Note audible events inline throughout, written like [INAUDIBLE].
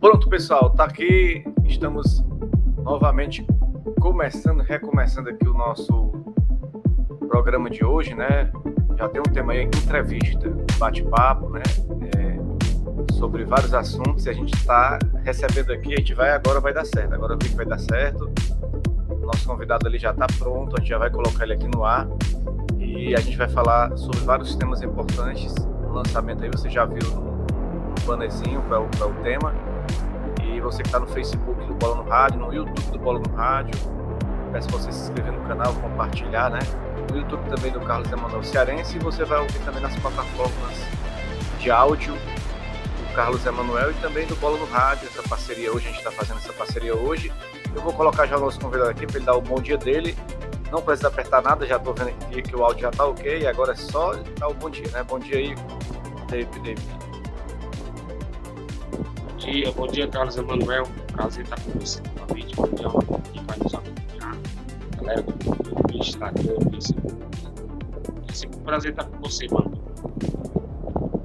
Pronto, pessoal, tá aqui. Estamos novamente começando, recomeçando aqui o nosso programa de hoje, né? Já tem um tema aí, entrevista, bate-papo, né? É, sobre vários assuntos e a gente está recebendo aqui, a gente vai agora vai dar certo, agora eu vi que vai dar certo. Nosso convidado ali já está pronto, a gente já vai colocar ele aqui no ar e a gente vai falar sobre vários temas importantes. O lançamento aí você já viu no, qual é o, o tema você que está no Facebook do Bola no Rádio, no YouTube do Bola no Rádio. Peço você se inscrever no canal, compartilhar, né? No YouTube também do Carlos Emanuel Cearense e você vai ouvir também nas plataformas de áudio do Carlos Emanuel e também do Bola no Rádio, essa parceria hoje, a gente está fazendo essa parceria hoje. Eu vou colocar já o nosso convidado aqui para ele dar o bom dia dele. Não precisa apertar nada, já estou vendo aqui que o áudio já está ok, agora é só dar o bom dia, né? Bom dia aí, David. David dia, bom dia Carlos Emanuel, prazer estar com você novamente, bom dia que vai nos acompanhar, galera do Instagram, Facebook, é sempre um prazer estar com você, mano.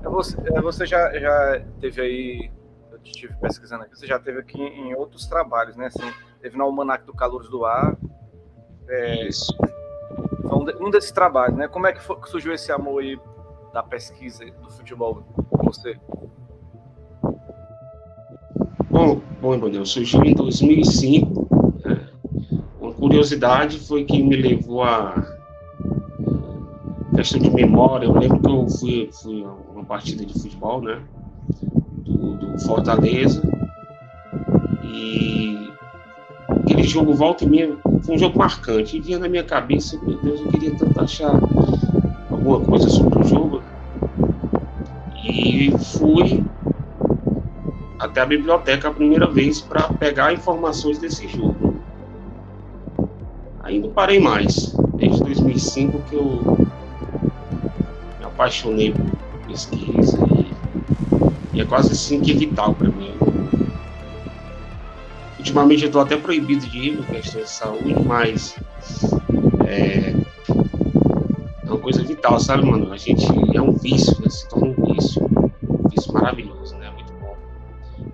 É você, é, você já, já teve aí, eu estive pesquisando aqui, você já teve aqui em outros trabalhos, né, assim, teve no Almanac do Calores do Ar, é, Isso. Um, um desses trabalhos, né, como é que, foi, que surgiu esse amor aí da pesquisa do futebol com você? Bom, bom, Emanuel, surgiu em 2005. Curiosidade foi que me levou a questão de memória. Eu lembro que eu fui, fui a uma partida de futebol, né? Do, do Fortaleza. E aquele jogo volta e meia foi um jogo marcante. E vinha na minha cabeça, meu Deus, eu queria tanto achar alguma coisa sobre o jogo. E fui até a biblioteca a primeira vez para pegar informações desse jogo. Aí não parei mais. Desde 2005 que eu me apaixonei por pesquisa e, e é quase assim que vital para mim. Ultimamente eu estou até proibido de ir por questões de saúde, mas é, é uma coisa vital, sabe, mano? A gente é um vício, né? se torna um vício, um vício maravilhoso, né?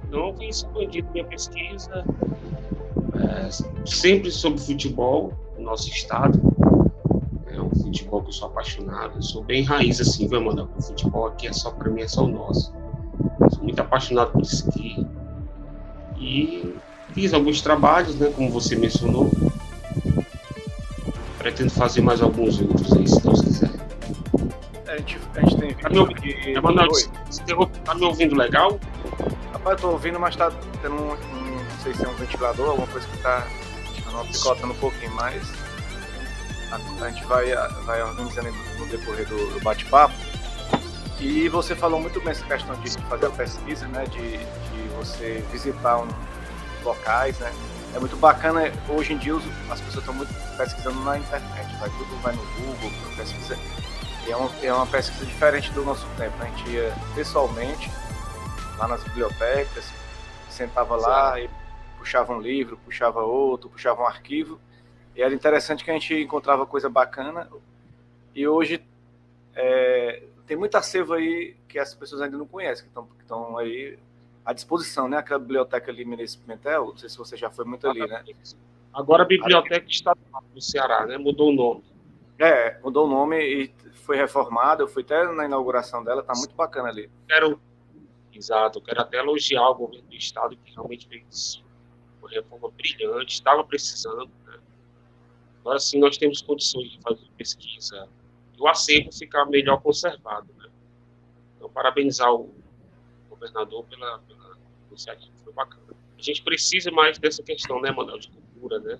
Então, eu tenho expandido minha pesquisa é, sempre sobre futebol no nosso estado. É um futebol que eu sou apaixonado, eu sou bem raiz assim, viu, mano? O futebol aqui é só para mim, é só o nosso. Eu sou muito apaixonado por esqui. E fiz alguns trabalhos, né, como você mencionou. Pretendo fazer mais alguns outros aí, se Deus quiser. A gente, a gente tem tá me ouvindo, que... tá me ouvindo legal? Rapaz, eu tô ouvindo, mas tá tendo um, sei se é um ventilador, alguma coisa que tá picotando um pouquinho mais. A, a gente vai, vai organizando no decorrer do, do bate-papo. E você falou muito bem essa questão de fazer a pesquisa, né? De, de você visitar um, locais, né? É muito bacana. Hoje em dia as pessoas estão muito pesquisando na internet. Vai tudo vai no Google, pesquisa. É uma, é uma pesquisa diferente do nosso tempo. Né? A gente ia pessoalmente lá nas bibliotecas, sentava lá e puxava um livro, puxava outro, puxava um arquivo. E era interessante que a gente encontrava coisa bacana. E hoje é, tem muita acervo aí que as pessoas ainda não conhecem, que estão, aí à disposição, né? Aquela biblioteca ali Menezes Pimentel, não sei se você já foi muito ali, né? Agora a Biblioteca Estadual do Ceará, né? Mudou o nome. É, mudou o nome e foi reformada. Eu fui até na inauguração dela, tá muito bacana ali. Quero Exato, eu quero até elogiar o governo do estado que realmente fez uma reforma brilhante, estava precisando. Né? Agora sim nós temos condições de fazer pesquisa e o acervo ficar melhor conservado. Né? Então, parabenizar o governador pela, pela iniciativa, foi bacana. A gente precisa mais dessa questão, né, Manuel, de cultura, né?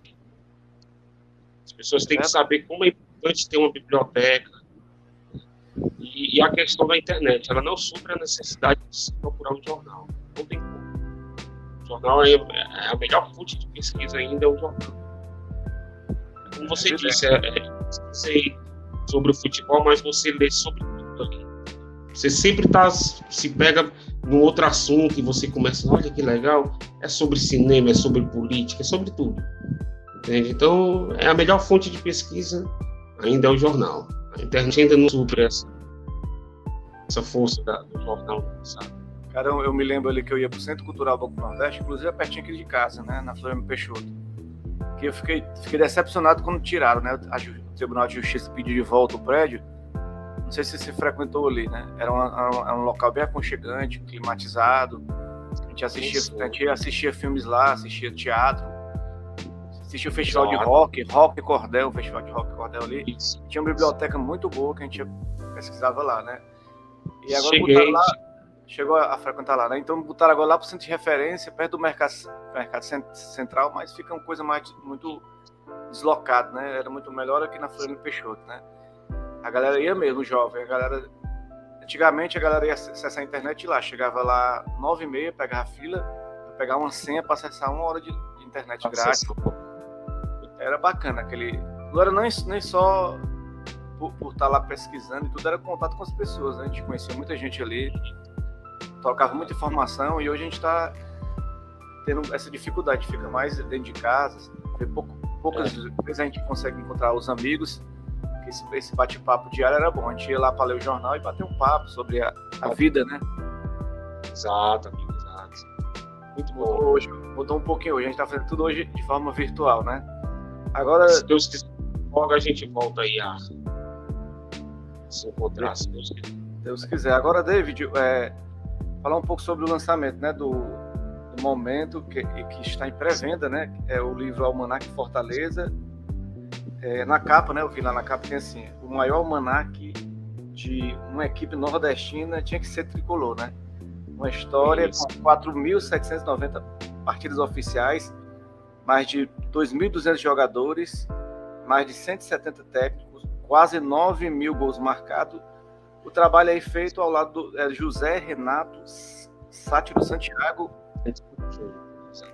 As pessoas têm que saber como é importante ter uma biblioteca, e, e, a questão da internet, ela não supra a necessidade de se procurar um jornal. Não tem como. Jornal é, é a melhor fonte de pesquisa ainda, é o jornal. Como você disse, é, é, sobre o futebol, mas você lê sobre tudo ali. Você sempre tá, se pega num outro assunto e você começa, olha que legal, é sobre cinema, é sobre política, é sobre tudo. Entende? Então, é a melhor fonte de pesquisa ainda é o jornal. A internet ainda não supre essa, essa força da, do jornal, sabe? Cara, eu, me lembro ali que eu ia pro Centro Cultural Banco Nordeste, inclusive é pertinho aqui de casa, né, na Floriano Peixoto. Que eu fiquei, fiquei decepcionado quando tiraram, né, o Tribunal de Justiça pediu de volta o prédio. Não sei se você frequentou ali, né? Era, era um local bem aconchegante, climatizado. A gente assistia, a gente assistia filmes lá, assistia teatro assistia o festival Exato. de rock, rock cordel, o festival de rock cordel ali. Isso. Tinha uma biblioteca muito boa que a gente pesquisava lá, né? E agora Cheguei. lá, chegou a, frequentar lá, né? Então botaram agora lá para o centro de referência, perto do mercado, mercado central, mas fica uma coisa mais muito deslocado, né? Era muito melhor aqui na Floriano Peixoto, né? A galera ia mesmo, jovem, a galera Antigamente a galera ia acessar a internet lá, chegava lá nove e meia, pegava fila, pegar uma senha para acessar uma hora de internet grátis era bacana aquele. Não era nem, nem só por, por estar tá lá pesquisando e tudo, era contato com as pessoas. Né? A gente conhecia muita gente ali, tocava muita informação e hoje a gente está tendo essa dificuldade, fica mais dentro de casa, pouco, poucas é. vezes a gente consegue encontrar os amigos. Esse, esse bate-papo diário era bom. A gente ia lá para ler o jornal e bater um papo sobre a, a vida, né? Exato, amigo, exato. Muito bom. Mudou, hoje, mudou um pouquinho hoje. A gente está fazendo tudo hoje de forma virtual, né? Agora. Se Deus quiser, logo a gente volta aí a se encontrar, se Deus quiser. Deus quiser. Agora, David, é, falar um pouco sobre o lançamento né, do, do momento que, que está em pré-venda, né? É o livro Almanac Fortaleza. É, na capa, né? Eu vi lá na capa tem assim: o maior almanac de uma equipe nordestina tinha que ser tricolor, né? Uma história Isso. com 4.790 partidas oficiais mais de 2.200 jogadores, mais de 170 técnicos, quase 9 mil gols marcados. O trabalho é feito ao lado do é, José Renato Sátiro Santiago,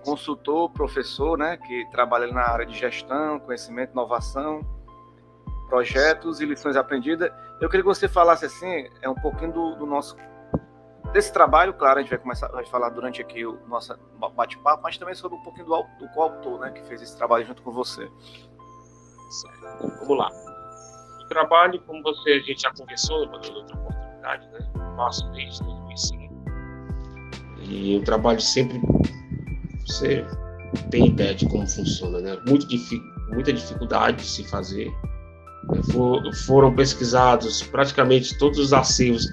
consultor, professor, né, que trabalha na área de gestão, conhecimento, inovação, projetos e lições aprendidas. Eu queria que você falasse assim, é um pouquinho do, do nosso desse trabalho, claro, a gente vai começar a falar durante aqui o nosso bate-papo, mas também sobre um pouquinho do, do coautor, né, que fez esse trabalho junto com você. Vamos lá. Trabalho, como você a gente já conversou em outra oportunidade, né, faço desde 2005. E o trabalho sempre você tem ideia de como funciona, né? Muito muita dificuldade de se fazer foram pesquisados praticamente todos os acervos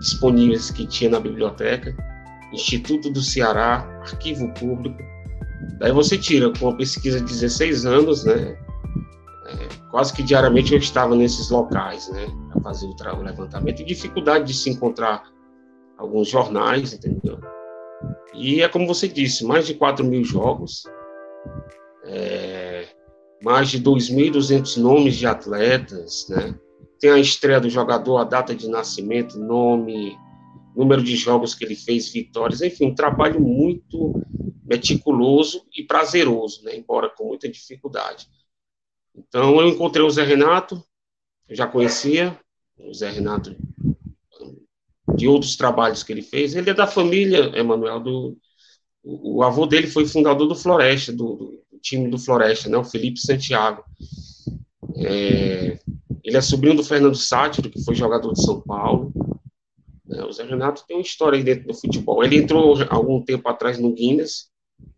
disponíveis que tinha na biblioteca, Instituto do Ceará, Arquivo Público. Daí você tira com uma pesquisa de 16 anos, né? Quase que diariamente eu estava nesses locais, né? Para fazer o, o levantamento e dificuldade de se encontrar alguns jornais, entendeu? E é como você disse, mais de 4 mil jogos. É, mais de 2.200 nomes de atletas, né? Tem a estreia do jogador, a data de nascimento, nome, número de jogos que ele fez, vitórias, enfim, um trabalho muito meticuloso e prazeroso, né? Embora com muita dificuldade. Então, eu encontrei o Zé Renato, eu já conhecia o Zé Renato de outros trabalhos que ele fez. Ele é da família, Emanuel, do o, avô dele foi fundador do Floresta, do, do time do Floresta, né, o Felipe Santiago. É, ele é sobrinho do Fernando Sátiro, que foi jogador de São Paulo. É, o Zé Renato tem uma história aí dentro do futebol. Ele entrou algum tempo atrás no Guinness,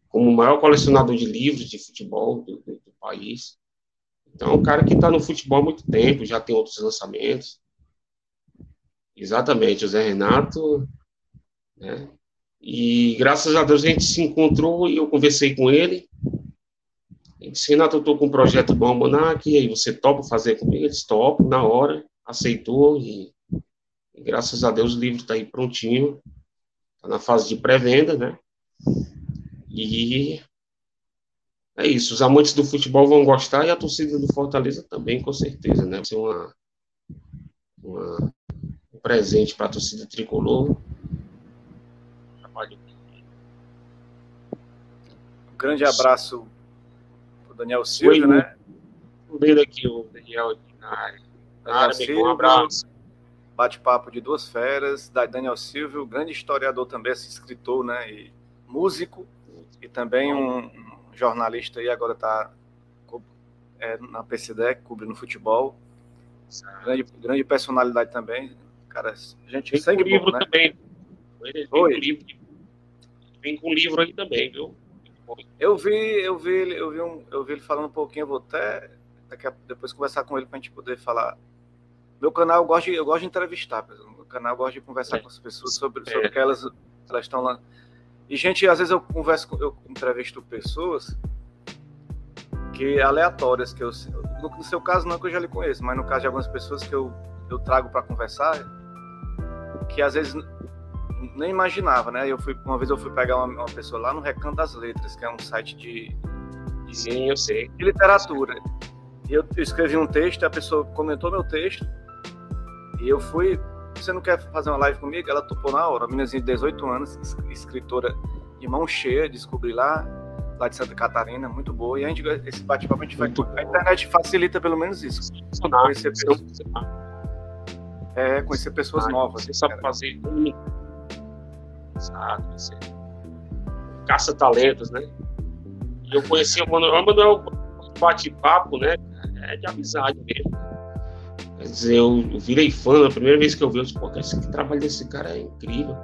como o maior colecionador de livros de futebol do, do, do país. Então, é um cara que está no futebol há muito tempo, já tem outros lançamentos. Exatamente, o Zé Renato. Né? E graças a Deus a gente se encontrou e eu conversei com ele. Ele disse, Renato, eu estou com um projeto do Almanac, e aí você topa fazer comigo? Ele disse, topo, na hora, aceitou, e, e graças a Deus o livro está aí prontinho, está na fase de pré-venda, né? E é isso, os amantes do futebol vão gostar, e a torcida do Fortaleza também, com certeza, né? Vai ser uma, uma um presente para a torcida tricolor. Um grande abraço o Daniel Silva, né? Vendo aqui o Daniel aqui na área. Cara, Silva, um abraço. Bate-papo de duas feras, da Daniel Silvio, grande historiador também, escritor, né? E músico, e também um, um jornalista e agora está é, na PCDEC, cobrindo futebol. Grande, grande personalidade também. Cara, gente, Vem com livro bom, né? também. Vem. Com livro, vem com livro aí também, viu? Eu vi, eu vi, eu vi, um, eu vi ele falando um pouquinho, eu vou até daqui a, depois conversar com ele para a gente poder falar. Meu canal eu gosto de, eu gosto de entrevistar, meu canal eu gosto de conversar é. com as pessoas sobre, é. sobre que elas, elas estão lá. E gente, às vezes eu converso, eu entrevisto pessoas que aleatórias que eu no, seu caso não que eu já lhe conheço, mas no caso de algumas pessoas que eu, eu trago para conversar, que às vezes nem imaginava, né? Eu fui uma vez eu fui pegar uma, uma pessoa lá no Recanto das Letras, que é um site de, de Sim, eu sei. De literatura. E eu, eu escrevi um texto, a pessoa comentou meu texto, e eu fui. Você não quer fazer uma live comigo? Ela topou na hora. Uma meninazinha de 18 anos, escritora de mão cheia, descobri lá, lá de Santa Catarina, muito boa. E a gente, esse bate-papo a gente vai. A internet facilita pelo menos isso. Conhecer pessoas, é, conhecer pessoas novas. Você sabe fazer sabe? Você caça-talentos, né? E eu conheci o Manuel, o Manuel bate-papo, né? É de amizade mesmo. Quer dizer, eu virei fã, a primeira vez que eu vi, eu disse, pô, esse trabalho desse cara é incrível.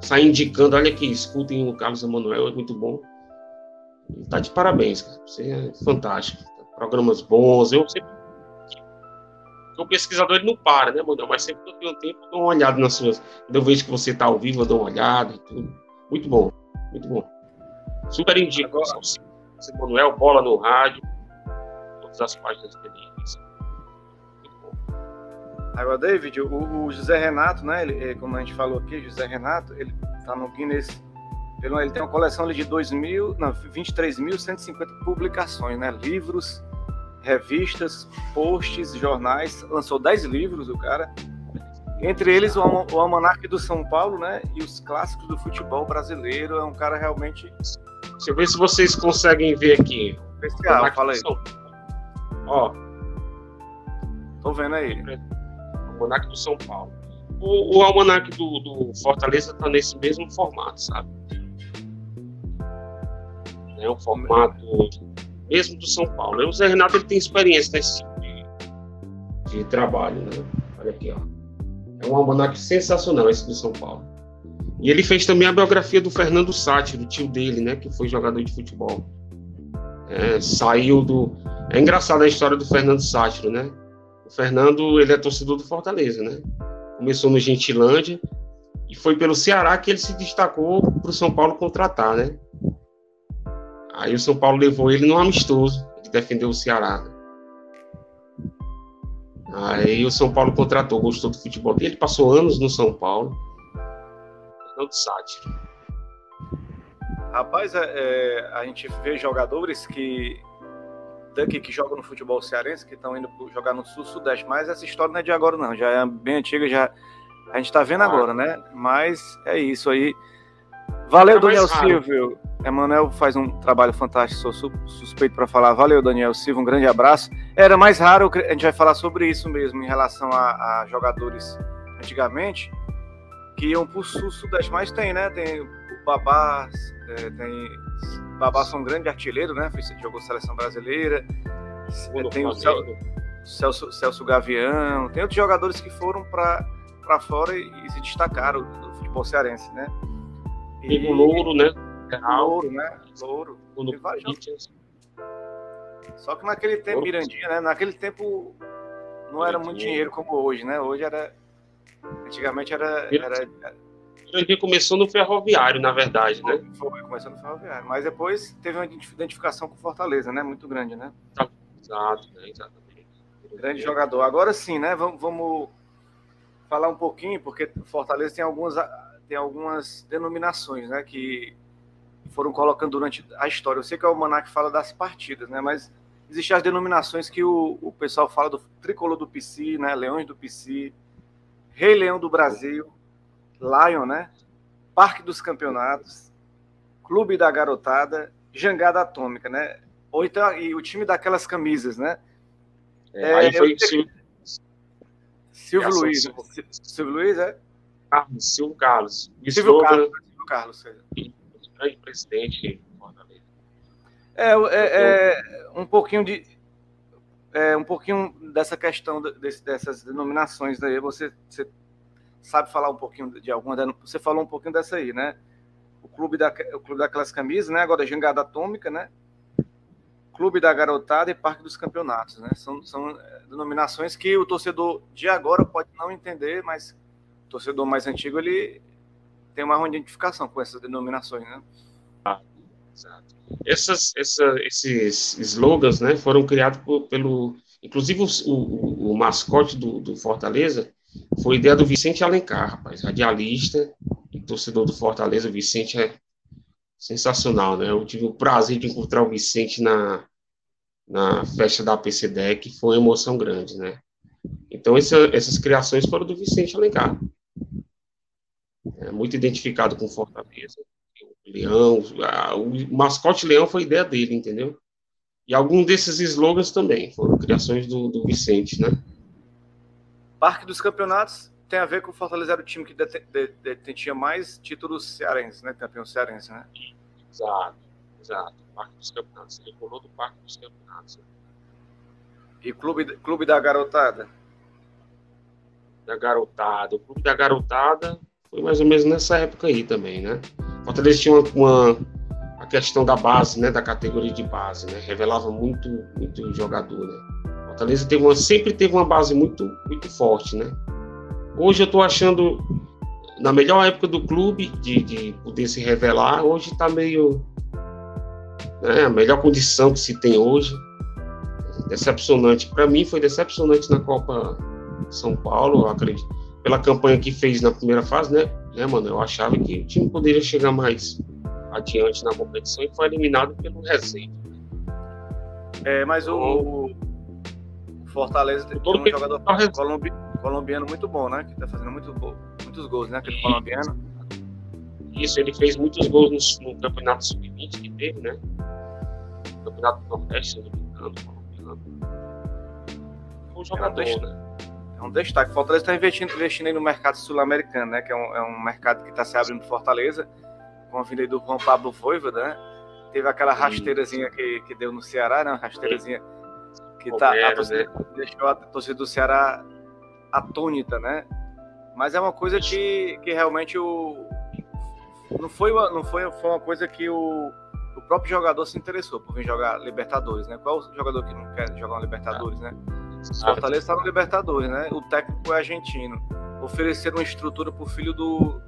Sai indicando, olha aqui, escutem o Carlos Emanuel, é muito bom. Ele tá de parabéns, cara. Você é fantástico. Programas bons. Eu sempre. O pesquisador ele não para, né, Manuel? Mas sempre que eu tenho tempo, eu dou uma olhada nas suas. Quando eu vejo que você está ao vivo, eu dou uma olhada e tudo. Muito bom, muito bom. Super indico. Agora... Manuel, bola no rádio, todas as páginas dele. Agora, David, o, o, José Renato, né? Ele, é, como a gente falou aqui, José Renato, ele está no Guinness. Ele, ele tem uma coleção de 23.150 publicações, né? Livros, revistas, posts, jornais. Lançou 10 livros, o cara. Entre eles, o, o Almanac do São Paulo, né? E os clássicos do futebol brasileiro. É um cara realmente. Deixa eu ver se vocês conseguem ver aqui. Especial, fala aí. Ó. Tô vendo aí. Almanac do São Paulo. O, o Almanac do, do Fortaleza está nesse mesmo formato, sabe? É um formato mesmo do São Paulo. O Zé Renato ele tem experiência nesse tipo de, de trabalho, né? Olha aqui, ó. É um almanac sensacional esse do São Paulo. E ele fez também a biografia do Fernando Sátiro, do tio dele, né? Que foi jogador de futebol. É, saiu do. É engraçada a história do Fernando Sátiro, né? O Fernando, ele é torcedor do Fortaleza, né? Começou no Gentilândia e foi pelo Ceará que ele se destacou para o São Paulo contratar, né? Aí o São Paulo levou ele no amistoso, que defendeu o Ceará. Né? Aí o São Paulo contratou, gostou do futebol dele, passou anos no São Paulo. Fernando Sátiro. Rapaz, é, é, a gente vê jogadores que que jogam no futebol cearense, que estão indo jogar no sul-sudeste, mas essa história não é de agora, não, já é bem antiga, já a gente está vendo ah. agora, né? Mas é isso aí. Valeu, é Daniel Silvio. Emanuel faz um trabalho fantástico, sou suspeito para falar. Valeu, Daniel Silva, um grande abraço. Era mais raro, a gente vai falar sobre isso mesmo, em relação a, a jogadores antigamente, que iam para o sul-sudeste, mas tem, né? Tem o Babá, é, tem. Babá são um grande artilheiro, né? Jogou seleção brasileira. tem o Celso, Celso Gavião, tem outros jogadores que foram para fora e, e, se destacaram do futebol cearense, né? E, o Louro, né? Louro, né? Louro. Só que naquele tempo, Louro. Mirandinha, né? Naquele tempo não era muito dinheiro como hoje, né? Hoje era. Antigamente era. era... Mirandinha começou no ferroviário, na verdade, né? Foi, começou no ferroviário. Mas depois teve uma identificação com Fortaleza, né? Muito grande, né? Exato, né? exatamente. Grande jogador. Agora sim, né? Vamos, vamos falar um pouquinho, porque Fortaleza tem algumas, tem algumas denominações, né? Que foram colocando durante a história. Eu sei que o Almanac fala das partidas, né? Mas existem as denominações que o, o pessoal fala do tricolor do PC, né? Leões do PC, Rei Leão do Brasil, Lion, né? Parque dos Campeonatos, Clube da Garotada, Jangada Atômica, né? Ou então, e o time daquelas camisas, né? É, aí foi, se, Silvio Luiz. Silvio, Silvio Luiz, é? Carlos, Silvio Carlos. Silvio Carlos. Silvio Carlos. Grande presidente é, é, é, um pouquinho de é, um pouquinho dessa questão desse, dessas denominações aí. Você, você, sabe falar um pouquinho de alguma? Você falou um pouquinho dessa aí, né? O clube da o clube daquelas camisas, né? Agora Jangada Atômica, né? Clube da Garotada e Parque dos Campeonatos, né? São, são é, denominações que o torcedor de agora pode não entender, mas o torcedor mais antigo ele tem uma identificação com essas denominações, né? Exato. Essas, essa, esses slogans né, foram criados por, pelo. Inclusive, o, o, o mascote do, do, Fortaleza foi ideia do Vicente Alencar, rapaz, radialista e torcedor do Fortaleza. O Vicente é sensacional, né? Eu tive o prazer de encontrar o Vicente na, na festa da PCDEC, foi uma emoção grande, né? Então, essa, essas criações foram do Vicente Alencar. É muito identificado com Fortaleza. Leão, a, o mascote Leão foi ideia dele, entendeu? E algum desses slogans também foram criações do, do Vicente, né? Parque dos Campeonatos tem a ver com o Fortaleza era o time que detinha mais títulos cearenses, né? Campeão cearense, né? Exato, exato. Parque dos Campeonatos. Ele pulou do Parque dos Campeonatos. E Clube, Clube da Garotada? Da Garotada. O Clube da Garotada foi mais ou menos nessa época aí também, né? Fortaleza tinha uma, uma, a questão da base, né, da categoria de base, né? Revelava muito, muito jogador, né? Fortaleza teve uma, sempre teve uma base muito, muito forte, né? Hoje eu estou achando na melhor época do clube de, de poder se revelar. Hoje está meio né, a melhor condição que se tem hoje. Decepcionante. Para mim foi decepcionante na Copa São Paulo, acredito pela campanha que fez na primeira fase, né, né, mano? Eu achava que o time poderia chegar mais adiante na competição e foi eliminado pelo Resende. É, mas o, o Fortaleza tem um jogador colombi, colombiano muito bom, né? Que tá fazendo muito, muitos gols, né? Aquele colombiano. Isso, ele fez muitos gols no, no Campeonato Sub-20 que teve, né? No Campeonato Nordeste, se não me engano, colombiano. Foi um jogador, é um né? um destaque. Fortaleza está investindo, investindo no mercado sul-americano, né? Que é um, é um mercado que está se abrindo Fortaleza, com a vinda do Juan Pablo Voivoda, né? Teve aquela rasteirazinha que, que deu no Ceará, né? Uma rasteirazinha que tá, a torcida, né? deixou a torcida do Ceará atônita, né? Mas é uma coisa que, que realmente o, não foi uma, não foi, foi uma coisa que o, o próprio jogador se interessou por vir jogar Libertadores, né? Qual jogador que não quer jogar uma Libertadores, né? Fortaleza está no Libertadores, né? O técnico é argentino. Ofereceram uma estrutura para o filho do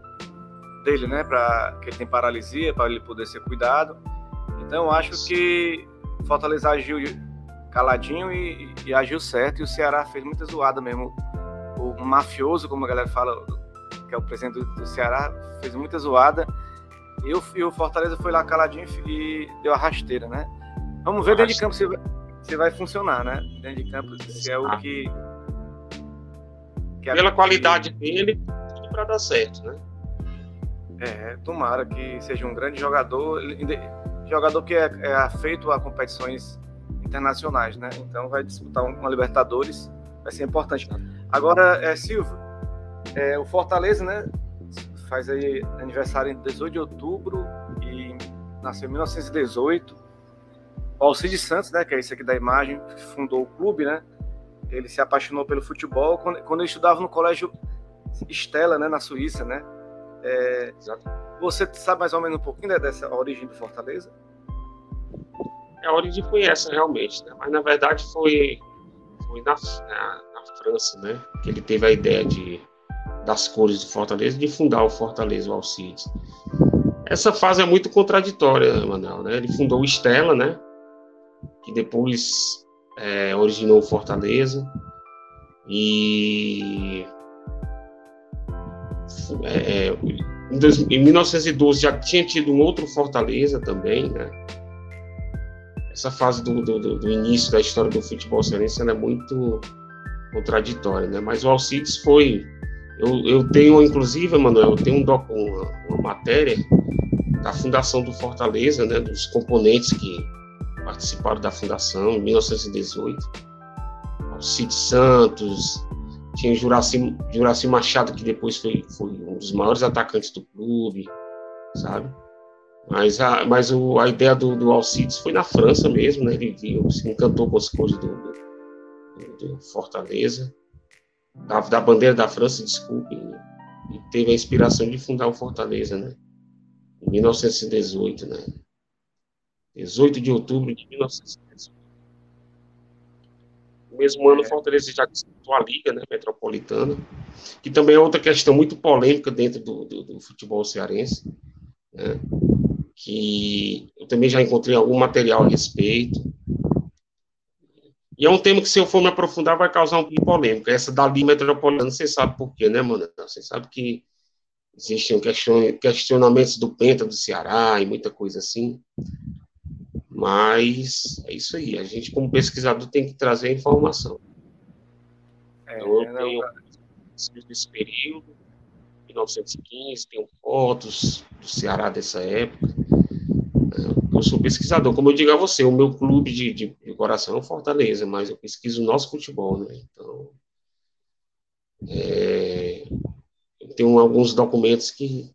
dele, né? Para que ele tem paralisia, para ele poder ser cuidado. Então, eu acho que Fortaleza agiu caladinho e, e, agiu certo. E o Ceará fez muita zoada mesmo. O, o mafioso, como a galera fala, que é o presidente do, do Ceará, fez muita zoada. E o, e o, Fortaleza foi lá caladinho e deu a rasteira, né? Vamos ver dentro de campo se, se vai funcionar, né? Dentro de campo, se é o que. que Pela qualidade dele, tudo para dar certo, né? É, tomara que seja um grande jogador, jogador que é, é afeito a competições internacionais, né? Então vai disputar uma Libertadores, vai ser importante. Agora, é, Silvio, é, o Fortaleza, né? Faz aí aniversário em 18 de outubro e nasceu em 1918 o Alcides Santos, né, que é esse aqui da imagem, fundou o clube, né? Ele se apaixonou pelo futebol quando, quando ele estudava no colégio Estela, né, na Suíça, né? É, você sabe mais ou menos um pouquinho né, dessa origem do Fortaleza? A origem foi essa realmente, né? Mas na verdade foi, foi na, na, na França, né? Que ele teve a ideia de das cores do Fortaleza, de fundar o Fortaleza, o Alcides. Essa fase é muito contraditória, Manuel, né? Ele fundou o Estela, né? que depois é, originou Fortaleza. E é, é em 1912 já tinha tido um outro Fortaleza também, né? Essa fase do, do, do início da história do futebol cearense é muito contraditória, né? Mas o Alcides foi. Eu, eu tenho, inclusive, Manuel, eu tenho um doc, uma, uma matéria da fundação do Fortaleza, né? Dos componentes que participaram da fundação em 1918. Alcide Santos, tinha Juraci, Juraci Machado, que depois foi, foi um dos maiores atacantes do clube, sabe? Mas a, mas o, a ideia do, do Alcides foi na França mesmo, né? Ele viu, se encantou com as coisas do, do, do Fortaleza, da, da, bandeira da França, desculpe, e teve a inspiração de fundar o Fortaleza, né? Em 1918, né? 18 de outubro de 1918. No mesmo ano, o é. Fortaleza já disputou a Liga né, Metropolitana, que também é outra questão muito polêmica dentro do, do, do futebol cearense, né, que eu também já encontrei algum material a respeito. E é um tema que, se eu for me aprofundar, vai causar um pouco de polêmica. Essa da Liga Metropolitana, você sabe por quê, né, mano? Você sabe que existem questionamentos do Penta do Ceará e muita coisa assim. Mas é isso aí, a gente como pesquisador tem que trazer a informação. É, então, eu tenho desse período, 1915, tenho fotos do Ceará dessa época. Eu sou pesquisador, como eu digo a você, o meu clube de, de, de coração é o Fortaleza, mas eu pesquiso o nosso futebol, né? Então, é, eu tenho alguns documentos que.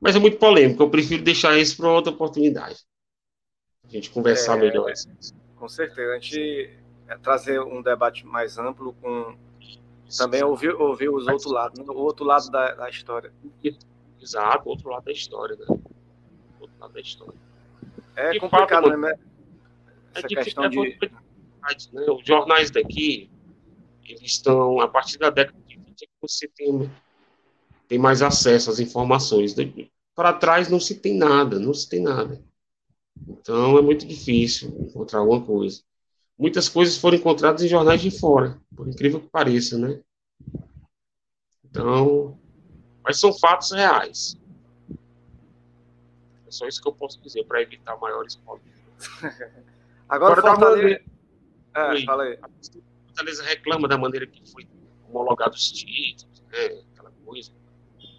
Mas é muito polêmico, eu prefiro deixar isso para outra oportunidade a gente conversar é, melhor. Com certeza. A gente é, trazer um debate mais amplo com também ouvir, ouvir os outros lados, o outro lado da, da história. Exato, o outro lado da história, né? O outro lado da história. É de complicado, fato, né? Essa é questão de... Né? Os jornais daqui, eles estão, a partir da década de 20, é você tem, tem mais acesso às informações. Para trás não se tem nada, não se tem nada. Então é muito difícil encontrar alguma coisa. Muitas coisas foram encontradas em jornais de fora, por incrível que pareça, né? Então, mas são fatos reais. É só isso que eu posso dizer para evitar maiores polêmicas. [LAUGHS] Agora, Agora Fortaleza... É, fala aí. A Fortaleza reclama da maneira que foi homologado os títulos, né? Aquela coisa.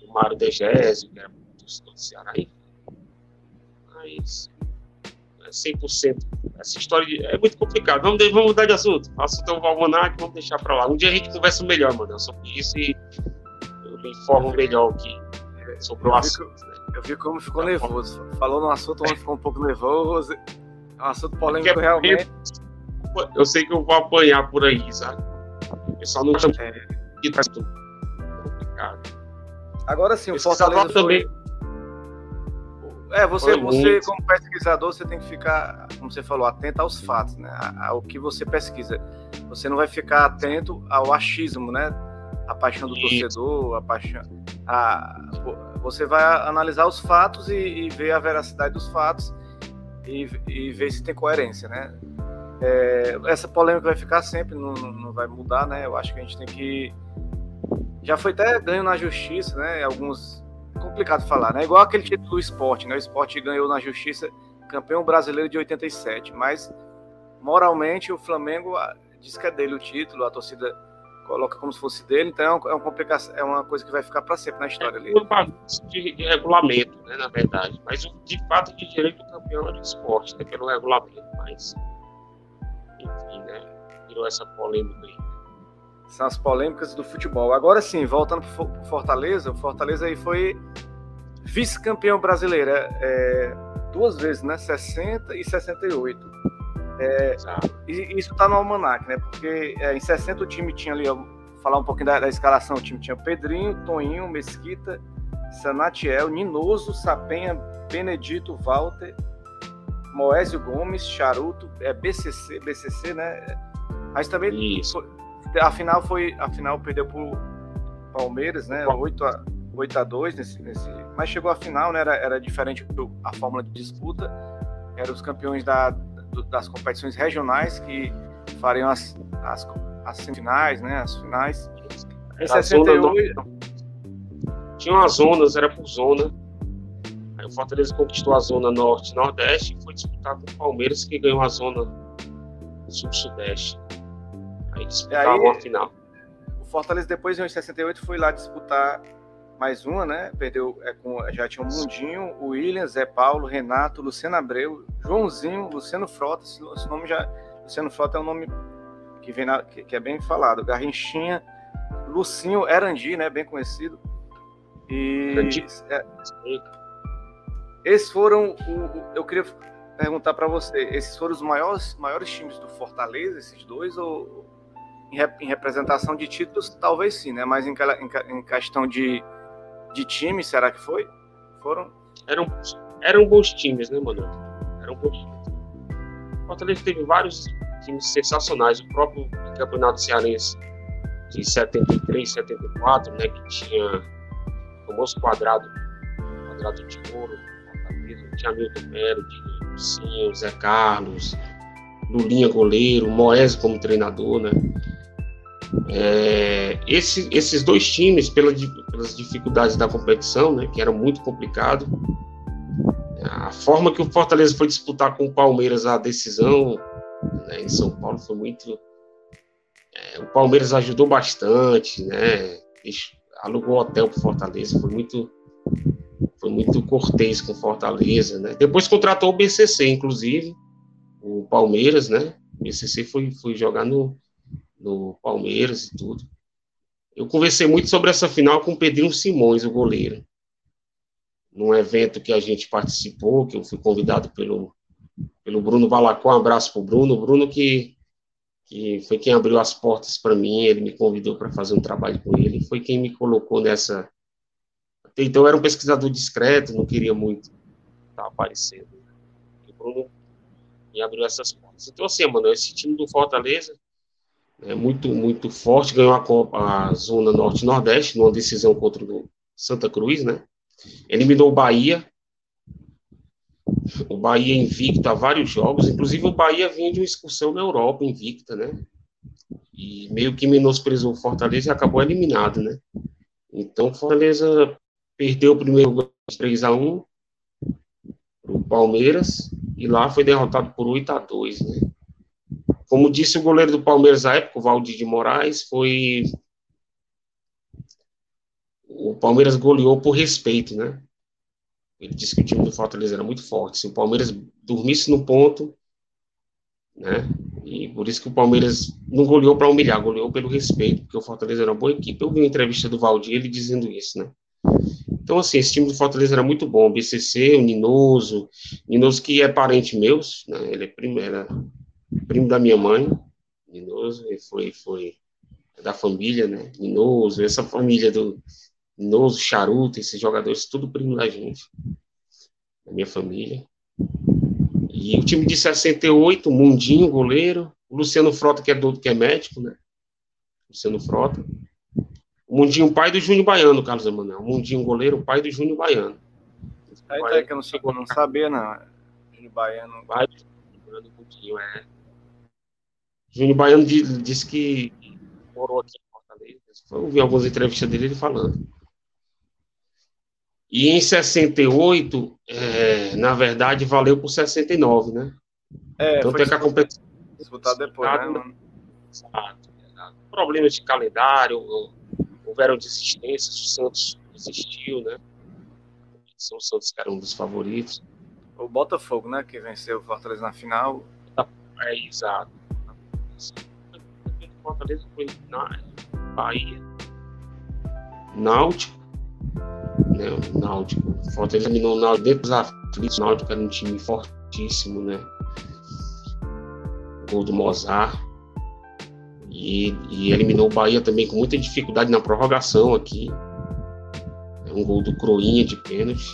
O Mário Degésio, que era do Ceará, Mas 100%. Essa história é muito complicada. Vamos, vamos mudar de assunto. O assunto é o Almanac, vamos deixar para lá. Um dia a gente conversa melhor, mano, sobre isso e eu me informo melhor aqui sobre o assunto. Eu vi como ficou nervoso. Falou no assunto, onde ficou um pouco nervoso. É um assunto polêmico, realmente. Eu sei que eu vou apanhar por aí, sabe? O pessoal não chama é. de complicado. Agora sim, o Fortaleza foi... também é, você, você como pesquisador, você tem que ficar, como você falou, atento aos fatos, né? Ao que você pesquisa. Você não vai ficar atento ao achismo, né? A paixão do Isso. torcedor, a paixão. A, você vai analisar os fatos e, e ver a veracidade dos fatos e, e, ver se tem coerência, né? É, essa polêmica vai ficar sempre, não, não vai mudar, né? Eu acho que a gente tem que. Já foi até ganho na justiça, né? Alguns complicado falar, né? Igual aquele título do esporte, né? O esporte ganhou na justiça campeão brasileiro de 87, mas moralmente o Flamengo ah, diz que é dele o título, a torcida coloca como se fosse dele, então é, uma, complicação, é uma coisa que vai ficar para sempre na história é ali. De, de, regulamento, né, na verdade, mas de fato de direito do campeão é do esporte, né, pelo regulamento, mas enfim, né, virou essa polêmica aí. São as polêmicas do futebol. Agora sim, voltando para o Fortaleza, o Fortaleza aí foi vice-campeão brasileiro é, duas vezes, né? 60 e 68. É, e isso está no almanac, né? Porque é, em 60 o time tinha ali, vou falar um pouquinho da, da, escalação, o time tinha Pedrinho, Toninho, Mesquita, Sanatiel, Ninoso, Sapenha, Benedito, Walter, Moésio Gomes, Charuto, é BCC, BCC, né? Mas também Isso. A final foi. A final perdeu pro Palmeiras, né? 8 a, 8 a 2 nesse, nesse. Mas chegou a final, né? Era, era diferente a fórmula de disputa. Eram os campeões da, das competições regionais que fariam as, as, as semifinais, né? As finais. Em 68. Tinha umas zonas, era por zona. Aí o Fortaleza conquistou a zona norte nordeste e foi disputar com o Palmeiras, que ganhou a zona sul-sudeste. Aí disputavam aí, a final. O Fortaleza, depois em 68, foi lá disputar mais uma, né? Perdeu, é, com, já tinha o Mundinho, o William, Zé Paulo, Renato, Luciano Abreu, Joãozinho, Luciano Frota. Esse, esse nome já. Luciano Frota é um nome que, vem na, que, que, é bem falado. Garrinchinha, Lucinho Erandi, né? Bem conhecido. E é, esses foram o, eu queria perguntar para você, esses foram os maiores maiores times do Fortaleza, esses dois ou em, em representação de títulos, talvez sim, né? Mas em, em, em questão de, de time, será que foi? Foram? Eram, eram bons times, né, mano? Eram bons times. O Fortaleza teve vários times sensacionais. O próprio Campeonato Cearense de 73, 74, né? Que tinha o famoso quadrado, quadrado de ouro, Fortaleza. Tinha Milton Melo, Sim, Zé Carlos, Lulinha goleiro, Moés como treinador, né? É, esse, esses dois times, pela, pelas dificuldades da competição, né, que era muito complicado, a forma que o Fortaleza foi disputar com o Palmeiras a decisão né, em São Paulo foi muito. É, o Palmeiras ajudou bastante, né? Alugou hotel para Fortaleza, foi muito, foi muito cortês com Fortaleza, né? Depois contratou o BCC, inclusive, o Palmeiras, né? O BCC foi, foi jogar no, no Palmeiras e tudo. Eu conversei muito sobre essa final com o Pedrinho Simões, o goleiro. Num evento que a gente participou, que eu fui convidado pelo, pelo Bruno Balacó. Um abraço para o Bruno. Bruno que, que foi quem abriu as portas para mim, ele me convidou para fazer um trabalho com ele, foi quem me colocou nessa. Até então eu era um pesquisador discreto, não queria muito estar aparecendo. E o Bruno me abriu essas portas. Então, assim, mano, esse time do Fortaleza é muito, muito forte, ganhou a, Copa, a Zona Norte-Nordeste, numa decisão contra o Santa Cruz, né? Eliminou o Bahia. O Bahia invicto a vários jogos, inclusive o Bahia vinha de uma excursão na Europa invicta, né? E meio que menosprezou o Fortaleza e acabou eliminado, né? Então Fortaleza perdeu o primeiro 3 a 1 o Palmeiras e lá foi derrotado por 8 a 2, né? Como disse o goleiro do Palmeiras à época, o Valdir de Moraes, foi. O Palmeiras goleou por respeito, né? Ele disse que o time do Fortaleza era muito forte. Se o Palmeiras dormisse no ponto, né? E por isso que o Palmeiras não goleou para humilhar, goleou pelo respeito, porque o Fortaleza era uma boa equipe. Eu vi uma entrevista do Valdir ele dizendo isso, né? Então, assim, esse time do Fortaleza era muito bom. O BCC, o Ninoso, Ninoso que é parente meu, né? Ele é primeira, primo da minha mãe, Ninoso, e foi, foi da família, né? Ninoso, essa família do Ninoso, Charuto, esses jogadores, tudo primo da gente, da minha família. E o time de 68, Mundinho, goleiro, o Luciano Frota, que é do, que é médico, né? Luciano Frota. O Mundinho, pai do Júnior Baiano, Carlos Emanuel. O Mundinho, goleiro, pai do Júnior Baiano. Aí tá, que eu não, não sabia, não. Júnior Baiano. Pai do Júnior Baiano, Mundinho, é. Júnior Baiano disse que morou aqui em Fortaleza. Eu vi algumas entrevistas dele ele falando. E em 68, é, na verdade, valeu por 69, né? É, então tem que a competição. Disputar depois, né? Exato. Problemas de calendário, houveram desistências, o Santos desistiu, né? São Santos que era um dos favoritos. O Botafogo, né? Que venceu o Fortaleza na final. É, exato. Fortaleza foi Bahia, Náutico, né? O Náutico. Fortaleza eliminou o Náutico dentro dos aflitos. O Náutico era um time fortíssimo, né? Gol do Mozart. E, e, eliminou o Bahia também com muita dificuldade na prorrogação aqui. Um gol do Croinha de pênalti.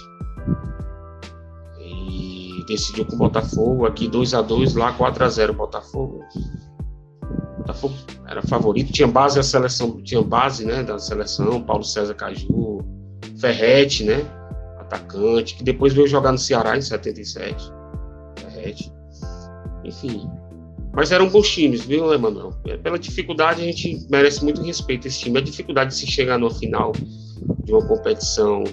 E decidiu com o Botafogo. Aqui 2 a 2 lá 4 a 0 Botafogo. Botafogo era favorito, tinha base da seleção, tinha base, né, da seleção, Paulo César Caju, Ferrete, né, atacante, que depois veio jogar no Ceará em 77. Ferrete. Enfim. Mas eram bons times, viu, Emanuel? É, pela dificuldade, a gente merece muito respeito esse time. A dificuldade de se chegar no final de uma competição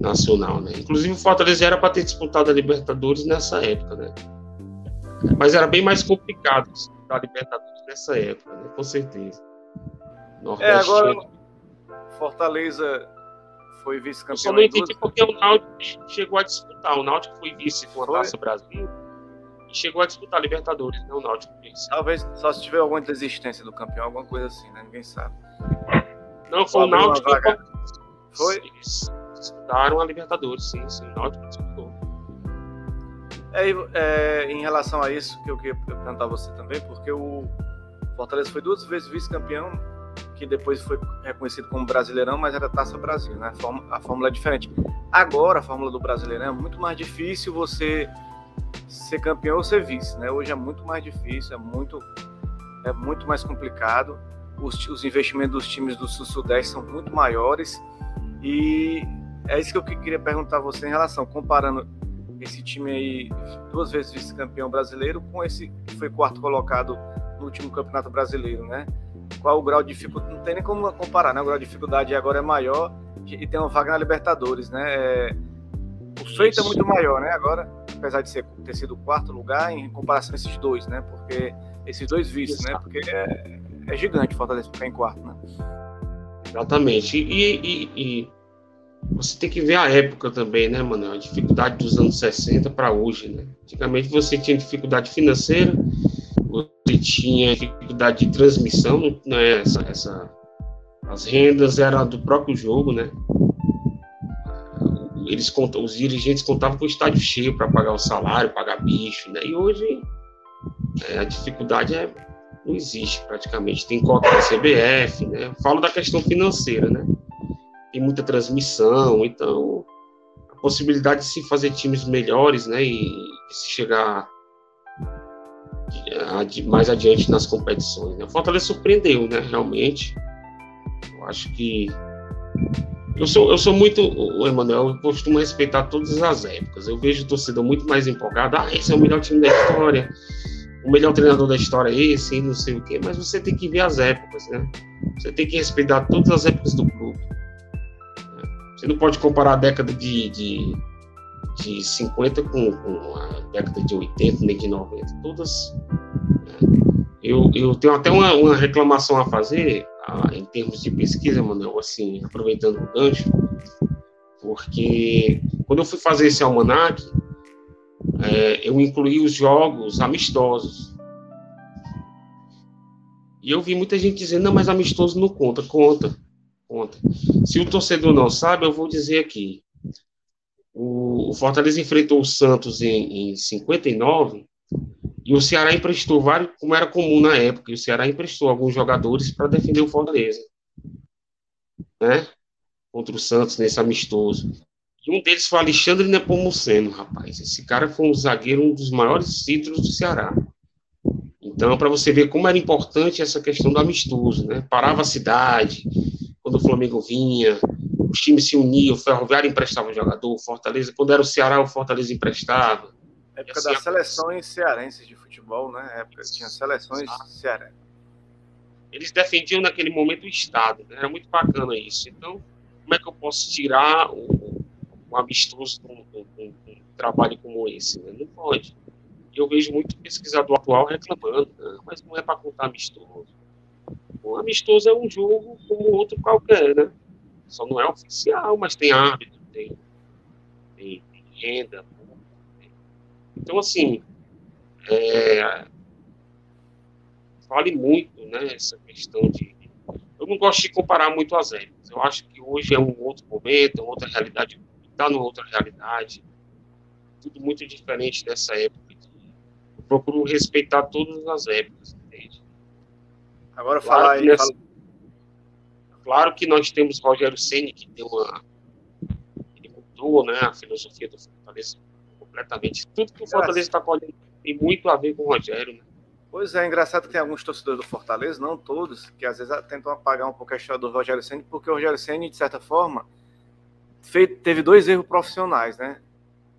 nacional, né? Inclusive o Fortaleza era para ter disputado a Libertadores nessa época, né? Mas era bem mais complicado disputar a Libertadores nessa época, né? com certeza. Nordeste é, agora Fortaleza foi vice-campeão. Eu só não entendi porque o Náutico chegou a disputar. O Náutico foi vice com a Taça Brasil e chegou a disputar a Libertadores, né, o Náutico fez. Talvez só se tiver alguma desistência do campeão, alguma coisa assim, né? Ninguém sabe. Não, foi o Náutico foi? Eles disputaram a Libertadores, sim, sim, o Náutico disputou. É, é, em relação a isso, que eu queria perguntar a você também, porque o Fortaleza foi duas vezes vice-campeão, que depois foi reconhecido como Brasileirão, mas era Taça Brasil, né? A fórmula, é diferente. Agora, a fórmula do Brasileirão é muito mais difícil você ser campeão ou ser vice, né? Hoje é muito mais difícil, é muito, é muito mais complicado. Os, os investimentos dos times do Sul-Sudeste são muito maiores e é isso que eu queria perguntar a você em relação, comparando esse time aí, duas vezes vice-campeão brasileiro, com esse que foi quarto colocado no último campeonato brasileiro, né? Qual o grau de dificuldade? Não tem nem como comparar, né? O grau de dificuldade agora é maior e tem uma vaga na Libertadores, né? É... O feito é muito maior, né? Agora, apesar de ser, ter sido o quarto lugar, em comparação a esses dois, né? Porque esses dois vices, né? Porque é, é gigante Fortaleza ficar em quarto, né? Exatamente. E, e, e, você tem que ver a época também, né, mano? A dificuldade dos anos 60 para hoje, né? Antigamente você tinha dificuldade financeira, você tinha dificuldade de transmissão, né? Essa, essa, as rendas eram do próprio jogo, né? Eles contam, os dirigentes contavam com o estádio cheio para pagar o salário, pagar bicho, né? E hoje é, a dificuldade é não existe praticamente. Tem cota da CBF, né? Falo da questão financeira, né? Tem muita transmissão, então a possibilidade de se fazer times melhores, né? E de se chegar mais adiante nas competições. Né? O Fortaleza surpreendeu, né? Realmente. Eu acho que eu sou, eu sou muito, o Emanuel, eu costumo respeitar todas as épocas. Eu vejo o torcedor muito mais empolgado. Ah, esse é o melhor time da história o melhor treinador da história é esse, não sei o quê, mas você tem que ver as épocas, né? Você tem que respeitar todas as épocas do clube. Né? Você não pode comparar a década de, de, de 50 com, com a década de 80, nem de 90. Todas. Né? Eu, eu tenho até uma, uma reclamação a fazer em termos de pesquisa, Manuel, assim, aproveitando o gancho, porque quando eu fui fazer esse almanac, é, eu incluí os jogos amistosos. E eu vi muita gente dizendo, não, mas amistoso não conta. Conta, conta. Se o torcedor não sabe, eu vou dizer aqui. O, o Fortaleza enfrentou o Santos em, em 59 e o Ceará emprestou vários, como era comum na época, e o Ceará emprestou alguns jogadores para defender o Fortaleza. Né? Contra o Santos nesse amistoso. E um deles foi Alexandre Nepomuceno, rapaz. Esse cara foi um zagueiro, um dos maiores títulos do Ceará. Então, para você ver como era importante essa questão do amistoso, né? Parava a cidade, quando o Flamengo vinha, os times se uniam, o Ferroviário emprestava o jogador, o Fortaleza, quando era o Ceará, o Fortaleza emprestava. Época assim, das seleções cearenses de futebol, né? Época tinha seleções cearenses. Eles defendiam naquele momento o Estado, né? era muito bacana isso. Então, como é que eu posso tirar o, um amistoso com, um, um, um, trabalho como esse. Né? Não pode. Eu vejo muito pesquisador atual reclamando, né? mas não é para contar amistoso. Um amistoso é um jogo como outro qualquer, né? Só não é oficial, mas tem árbitro, tem, tem, tem renda. Tem... Então, assim, é, vale muito né, essa questão de. Eu não gosto de comparar muito as épocas. Eu acho que hoje é um outro momento, é outra realidade está numa outra realidade. Tudo muito diferente dessa época. Eu procuro respeitar todas as épocas, entende? Agora claro falar aí. Nessa... Fala... Claro que nós temos Rogério Ceni que deu uma. Ele mudou né, a filosofia do Fortaleza completamente. Tudo que o Fortaleza está colhendo tem muito a ver com o Rogério, né? Pois é, é engraçado que tem alguns torcedores do Fortaleza, não todos, que às vezes tentam apagar um pouco a história do Rogério Ceni, porque o Rogério Ceni, de certa forma, feito, teve dois erros profissionais, né?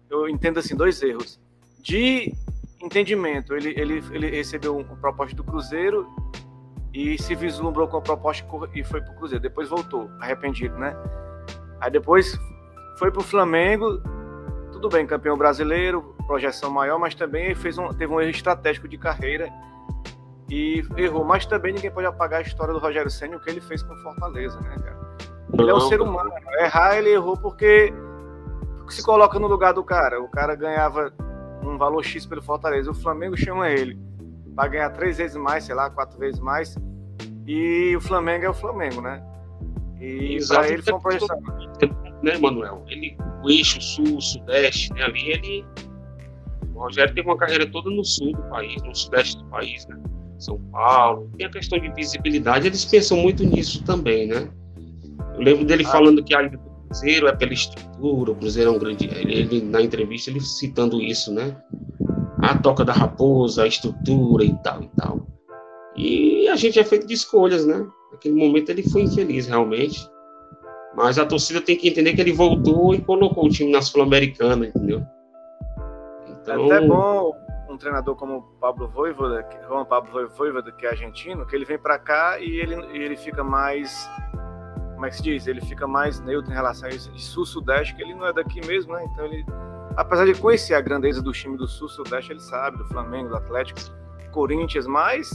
Eu entendo assim, dois erros. De entendimento, ele, ele, ele recebeu um, proposta do Cruzeiro e se vislumbrou com a proposta e foi para o Cruzeiro. Depois voltou, arrependido, né? Aí depois foi para o Flamengo, tudo bem, campeão brasileiro, projeção maior, mas também fez um, teve um erro estratégico de carreira e errou. Mas também ninguém pode apagar a história do Rogério Senna, o que ele fez com Fortaleza, né, cara? Ele é um ser humano. Errar, ele errou porque se coloca no lugar do cara. O cara ganhava um valor X pelo Fortaleza. O Flamengo chama ele para ganhar três vezes mais, sei lá, quatro vezes mais. E o Flamengo é o Flamengo, né? E para ele foi uma projeção. Né, Manuel? Ele, o eixo sul, sudeste, né? Ali ele. O Rogério teve uma carreira toda no sul do país, no sudeste do país, né? São Paulo. Tem a questão de visibilidade, eles pensam muito nisso também, né? Eu lembro dele ah. falando que a do Cruzeiro é pela estrutura, o Cruzeiro é um grande. Ele, ele, na entrevista, ele citando isso, né? A toca da raposa, a estrutura e tal e tal. E a gente é feito de escolhas, né? Naquele momento ele foi infeliz, realmente. Mas a torcida tem que entender que ele voltou e colocou o time na Sul-Americana, entendeu? Então... É até bom um treinador como o Pablo Voivoda, Juan Pablo Voivoda, que é argentino, que ele vem para cá e ele, ele fica mais como é que se diz? Ele fica mais neutro em relação a isso de sul-sudeste, que ele não é daqui mesmo, né? Então ele, apesar de conhecer a grandeza do time do sul-sudeste, ele sabe, do Flamengo, do Atlético, Corinthians, mas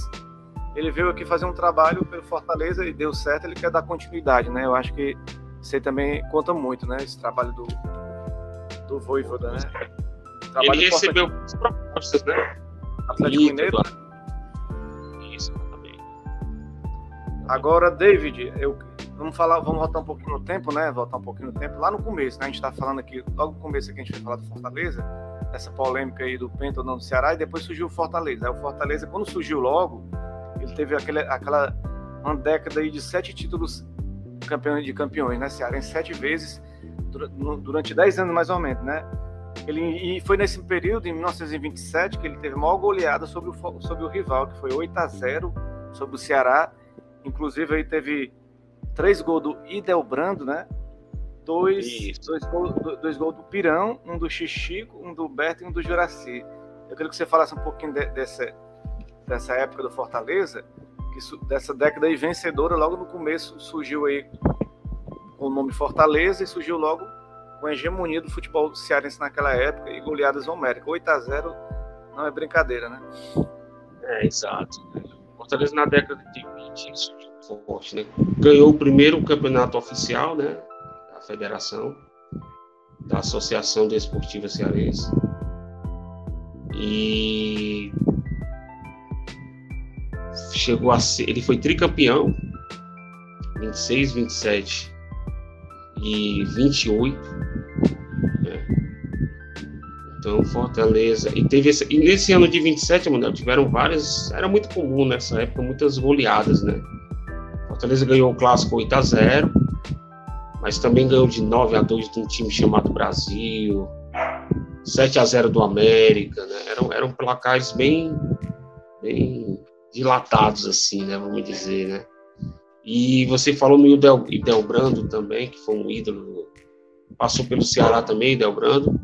ele veio aqui fazer um trabalho pelo Fortaleza e deu certo, ele quer dar continuidade, né? Eu acho que isso aí também conta muito, né? Esse trabalho do, do Voivoda, né? Trabalho ele recebeu as propostas, né? Atlético Isso, Mineiro. Isso, também. Agora, David, eu vamos falar, vamos voltar um pouquinho no tempo, né? Voltar um pouquinho no tempo. Lá no começo, né? A gente tá falando aqui, logo no começo aqui a gente vai falar do Fortaleza, essa polêmica aí do Penta ou não do Ceará, e depois surgiu o Fortaleza. Aí o Fortaleza, quando surgiu logo, ele teve aquele, aquela uma década aí de sete títulos campeões de campeões, né? Ceará em sete vezes durante dez anos mais ou menos, né? Ele, e foi nesse período, em 1927, que ele teve a maior goleada sobre o, sobre o rival, que foi 8 a 0 sobre o Ceará. Inclusive, aí teve três gols do Idelbrando, né? Dois, dois, gols, dois gols do Pirão, um do Xixico, um do Berto e um do Juraci. Eu queria que você falasse um pouquinho de, dessa, dessa época do Fortaleza, que, dessa década aí vencedora, logo no começo surgiu aí o nome Fortaleza e surgiu logo com a hegemonia do futebol cearense naquela época e goleadas homéricas. 8 a 0 não é brincadeira, né? É, exato. Fortaleza na década de 20 surgiu forte, né? Ganhou o primeiro campeonato oficial, né? Da federação, da Associação Desportiva Cearense. E chegou a ser, ele foi tricampeão 26, 27 e 28. Então, Fortaleza. E teve esse, e nesse ano de 27, Manuel, tiveram várias. Era muito comum nessa época, muitas goleadas, né? Fortaleza ganhou o clássico 8 a 0 mas também ganhou de 9 a 2 de um time chamado Brasil, 7 a 0 do América, né? Eram, eram placares bem, bem dilatados, assim, né? Vamos dizer, né? E você falou no Idel, Idel Brando também, que foi um ídolo, passou pelo Ceará também, Idel Brando.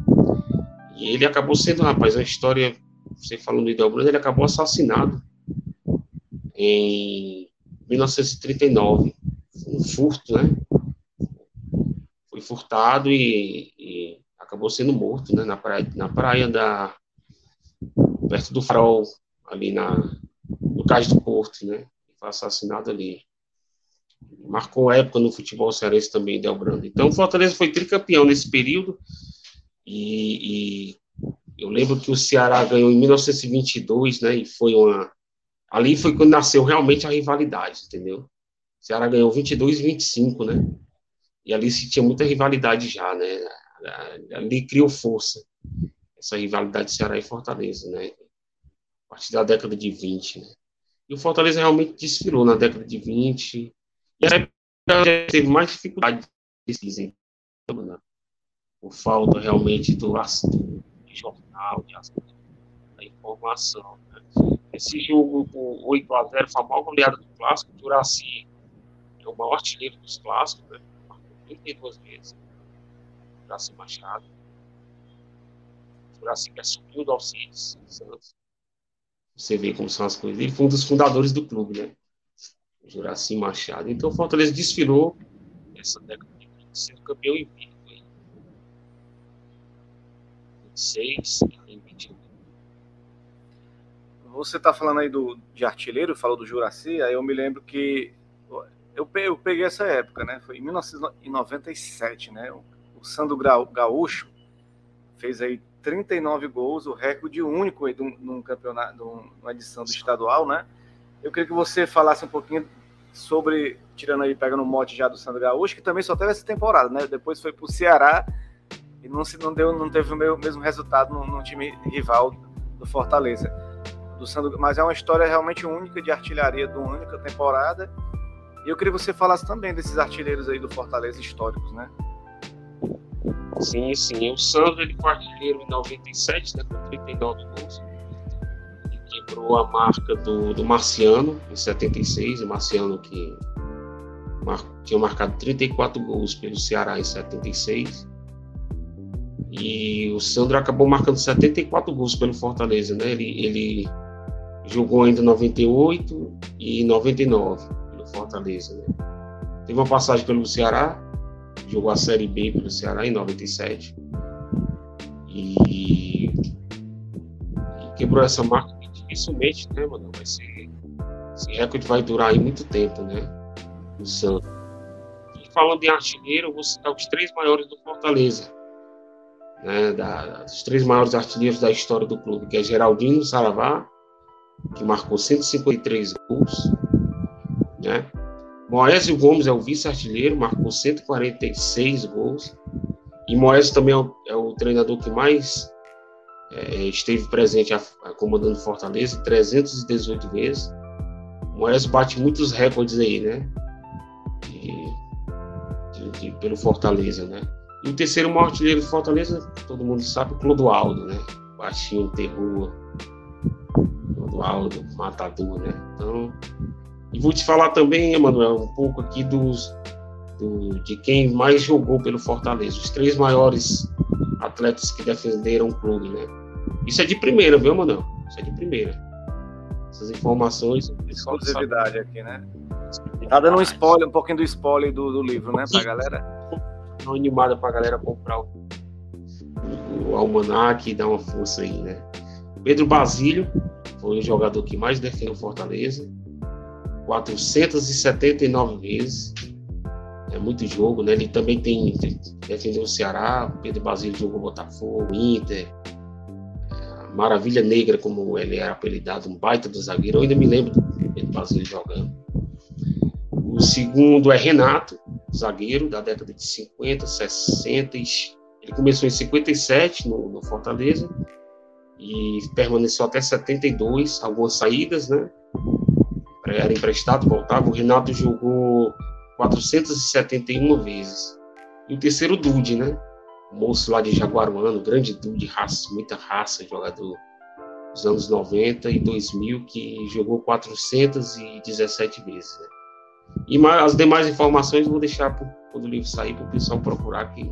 E ele acabou sendo, rapaz, a história, você falou no Idel Brando, ele acabou assassinado em 1939. Um furto, né? Foi furtado e, e acabou sendo morto, né? Na praia, na praia da. perto do farol, ali na, no Cais do Porto, né? Foi assassinado ali marcou época no futebol cearense também, Delbrando. Então, o Fortaleza foi tricampeão nesse período e, e, eu lembro que o Ceará ganhou em 1922, né, e foi uma... Ali foi quando nasceu realmente a rivalidade, entendeu? O Ceará ganhou 22 e 25, né? E ali se tinha muita rivalidade já, né? Ali criou força essa rivalidade Ceará e Fortaleza, né? A partir da década de 20, né? E o Fortaleza realmente desfilou na década de 20, e aí teve mais dificuldade de né? Por falta realmente do de jornal, da informação. Né? Esse jogo com 8 a 0 foi a maior goleada do clássico. O Juraci é o maior artilheiro dos clássicos, né? marcou 32 vezes. Juraci Machado. O Juraci que assumiu do Alcides Santos. Você vê como são as coisas. Ele foi um dos fundadores do clube, né? Juraci Machado. Então o Fortaleza desfilou essa década de 20, sendo campeão invicto. 26 e 21. Você está falando aí do, de artilheiro, falou do Juraci, aí eu me lembro que eu peguei, eu peguei essa época, né? Foi em 1997, né? O, o Sandro Gaúcho fez aí 39 gols, o recorde único aí num campeonato, numa edição do estadual, né? Eu queria que você falasse um pouquinho sobre, tirando aí, pegando o mote já do Sandro Gaúcho, que também só teve essa temporada, né? Depois foi para o Ceará e não, se, não, deu, não teve o mesmo resultado no, no time rival do Fortaleza. Do Sandro, mas é uma história realmente única de artilharia de uma única temporada. E eu queria que você falasse também desses artilheiros aí do Fortaleza históricos, né? Sim, sim. O Sandro ele foi artilheiro em 97, né, com 39 gols. E quebrou a marca do, do Marciano em 76. O Marciano que mar, tinha marcado 34 gols pelo Ceará em 76. E o Sandro acabou marcando 74 gols pelo Fortaleza, né? Ele, ele jogou ainda 98 e 99 pelo Fortaleza, né? Teve uma passagem pelo Ceará, jogou a Série B pelo Ceará em 97 e, e quebrou essa marca dificilmente, né, mano? Vai ser, esse recorde vai durar aí muito tempo, né? No Santos. E falando em artilheiro, eu vou citar os três maiores do Fortaleza né, da, dos três maiores artilheiros da história do clube, que é Geraldino Saravá, que marcou 153 gols, né? Moésio Gomes é o vice-artilheiro, marcou 146 gols. E Moésio também é o, é o treinador que mais é, esteve presente a, a comandando Fortaleza, 318 vezes. Moésio bate muitos recordes aí, né? De, de, de, pelo Fortaleza, né? E o terceiro maior artilheiro de Fortaleza, todo mundo sabe, o Clodoaldo, né? Baixinho, terror. Clodoaldo, matador, né? Então, e vou te falar também, Emanuel, um pouco aqui dos do, de quem mais jogou pelo Fortaleza, os três maiores atletas que defenderam o clube, né? Isso é de primeira, viu, Emanuel? Isso é de primeira. Essas informações. Exclusividade aqui, né? Tá dando um spoiler, um pouquinho do spoiler do, do livro, né, pra galera? Uma animada pra galera comprar o, o almanac e dar uma força aí, né? Pedro Basílio foi o jogador que mais defendeu Fortaleza, 479 vezes. É muito jogo, né? Ele também tem defendeu o Ceará, Pedro Basílio jogou Botafogo, Inter, é, Maravilha Negra, como ele era apelidado, um baita do zagueiro. Eu ainda me lembro do Pedro Basílio jogando. O segundo é Renato, zagueiro da década de 50, 60. Ele começou em 57 no, no Fortaleza e permaneceu até 72, algumas saídas, né? Era emprestado, voltava. O Renato jogou 471 vezes. E o terceiro, Dude, né? O moço lá de Jaguaruano, grande Dude, raça, muita raça, jogador dos anos 90 e 2000, que jogou 417 vezes, né? E as demais informações vou deixar para quando o livro sair para o pessoal procurar, que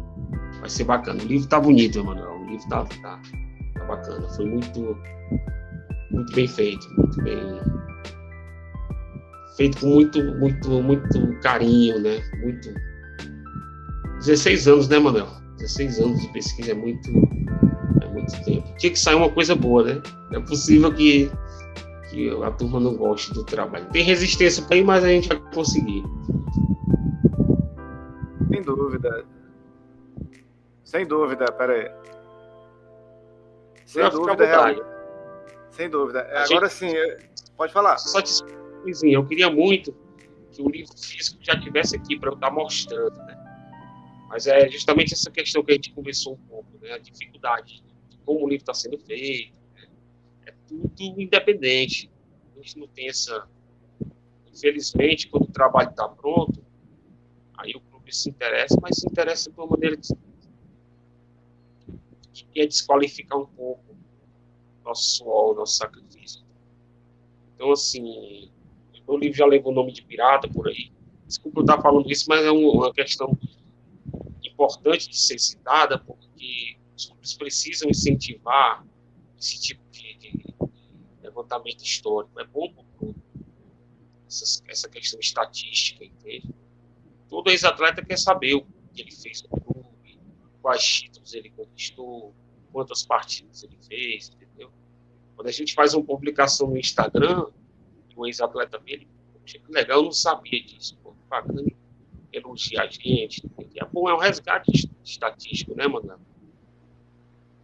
vai ser bacana. O livro tá bonito, Emanuel. O livro tá, tá, tá bacana. Foi muito, muito bem feito, muito bem feito com muito, muito, muito carinho, né? Muito 16 anos, né, Manuel? 16 anos de pesquisa é muito, é muito tempo. Tinha que sair uma coisa boa, né? É possível que que a turma não goste do trabalho. Tem resistência para ir, mas a gente vai conseguir. Sem dúvida. Sem dúvida, peraí. Sem dúvida, é... Sem dúvida. A Agora gente... sim, pode falar. Só te eu queria muito que o livro físico já tivesse aqui para eu estar tá mostrando, né? Mas é justamente essa questão que a gente conversou um pouco, né? A dificuldade de como o livro está sendo feito, tudo independente. A gente não tem essa. Infelizmente, quando o trabalho está pronto, aí o clube se interessa, mas se interessa de uma maneira que, que quer desqualificar um pouco nosso suor, nosso sacrifício. Então, assim, o livro já levou o nome de pirata por aí. Desculpa eu estar falando isso, mas é uma questão importante de ser citada, porque os clubes precisam incentivar esse tipo de, de levantamento histórico. É bom para essa, essa questão estatística, entende? Todo ex-atleta quer saber o que ele fez no clube, quais títulos ele conquistou, quantas partidas ele fez, entendeu? Quando a gente faz uma publicação no Instagram, o ex-atleta vê, ele, poxa, que legal, eu não sabia disso, pô, bacana elogiar a gente, é bom, é um resgate estatístico, né, mano?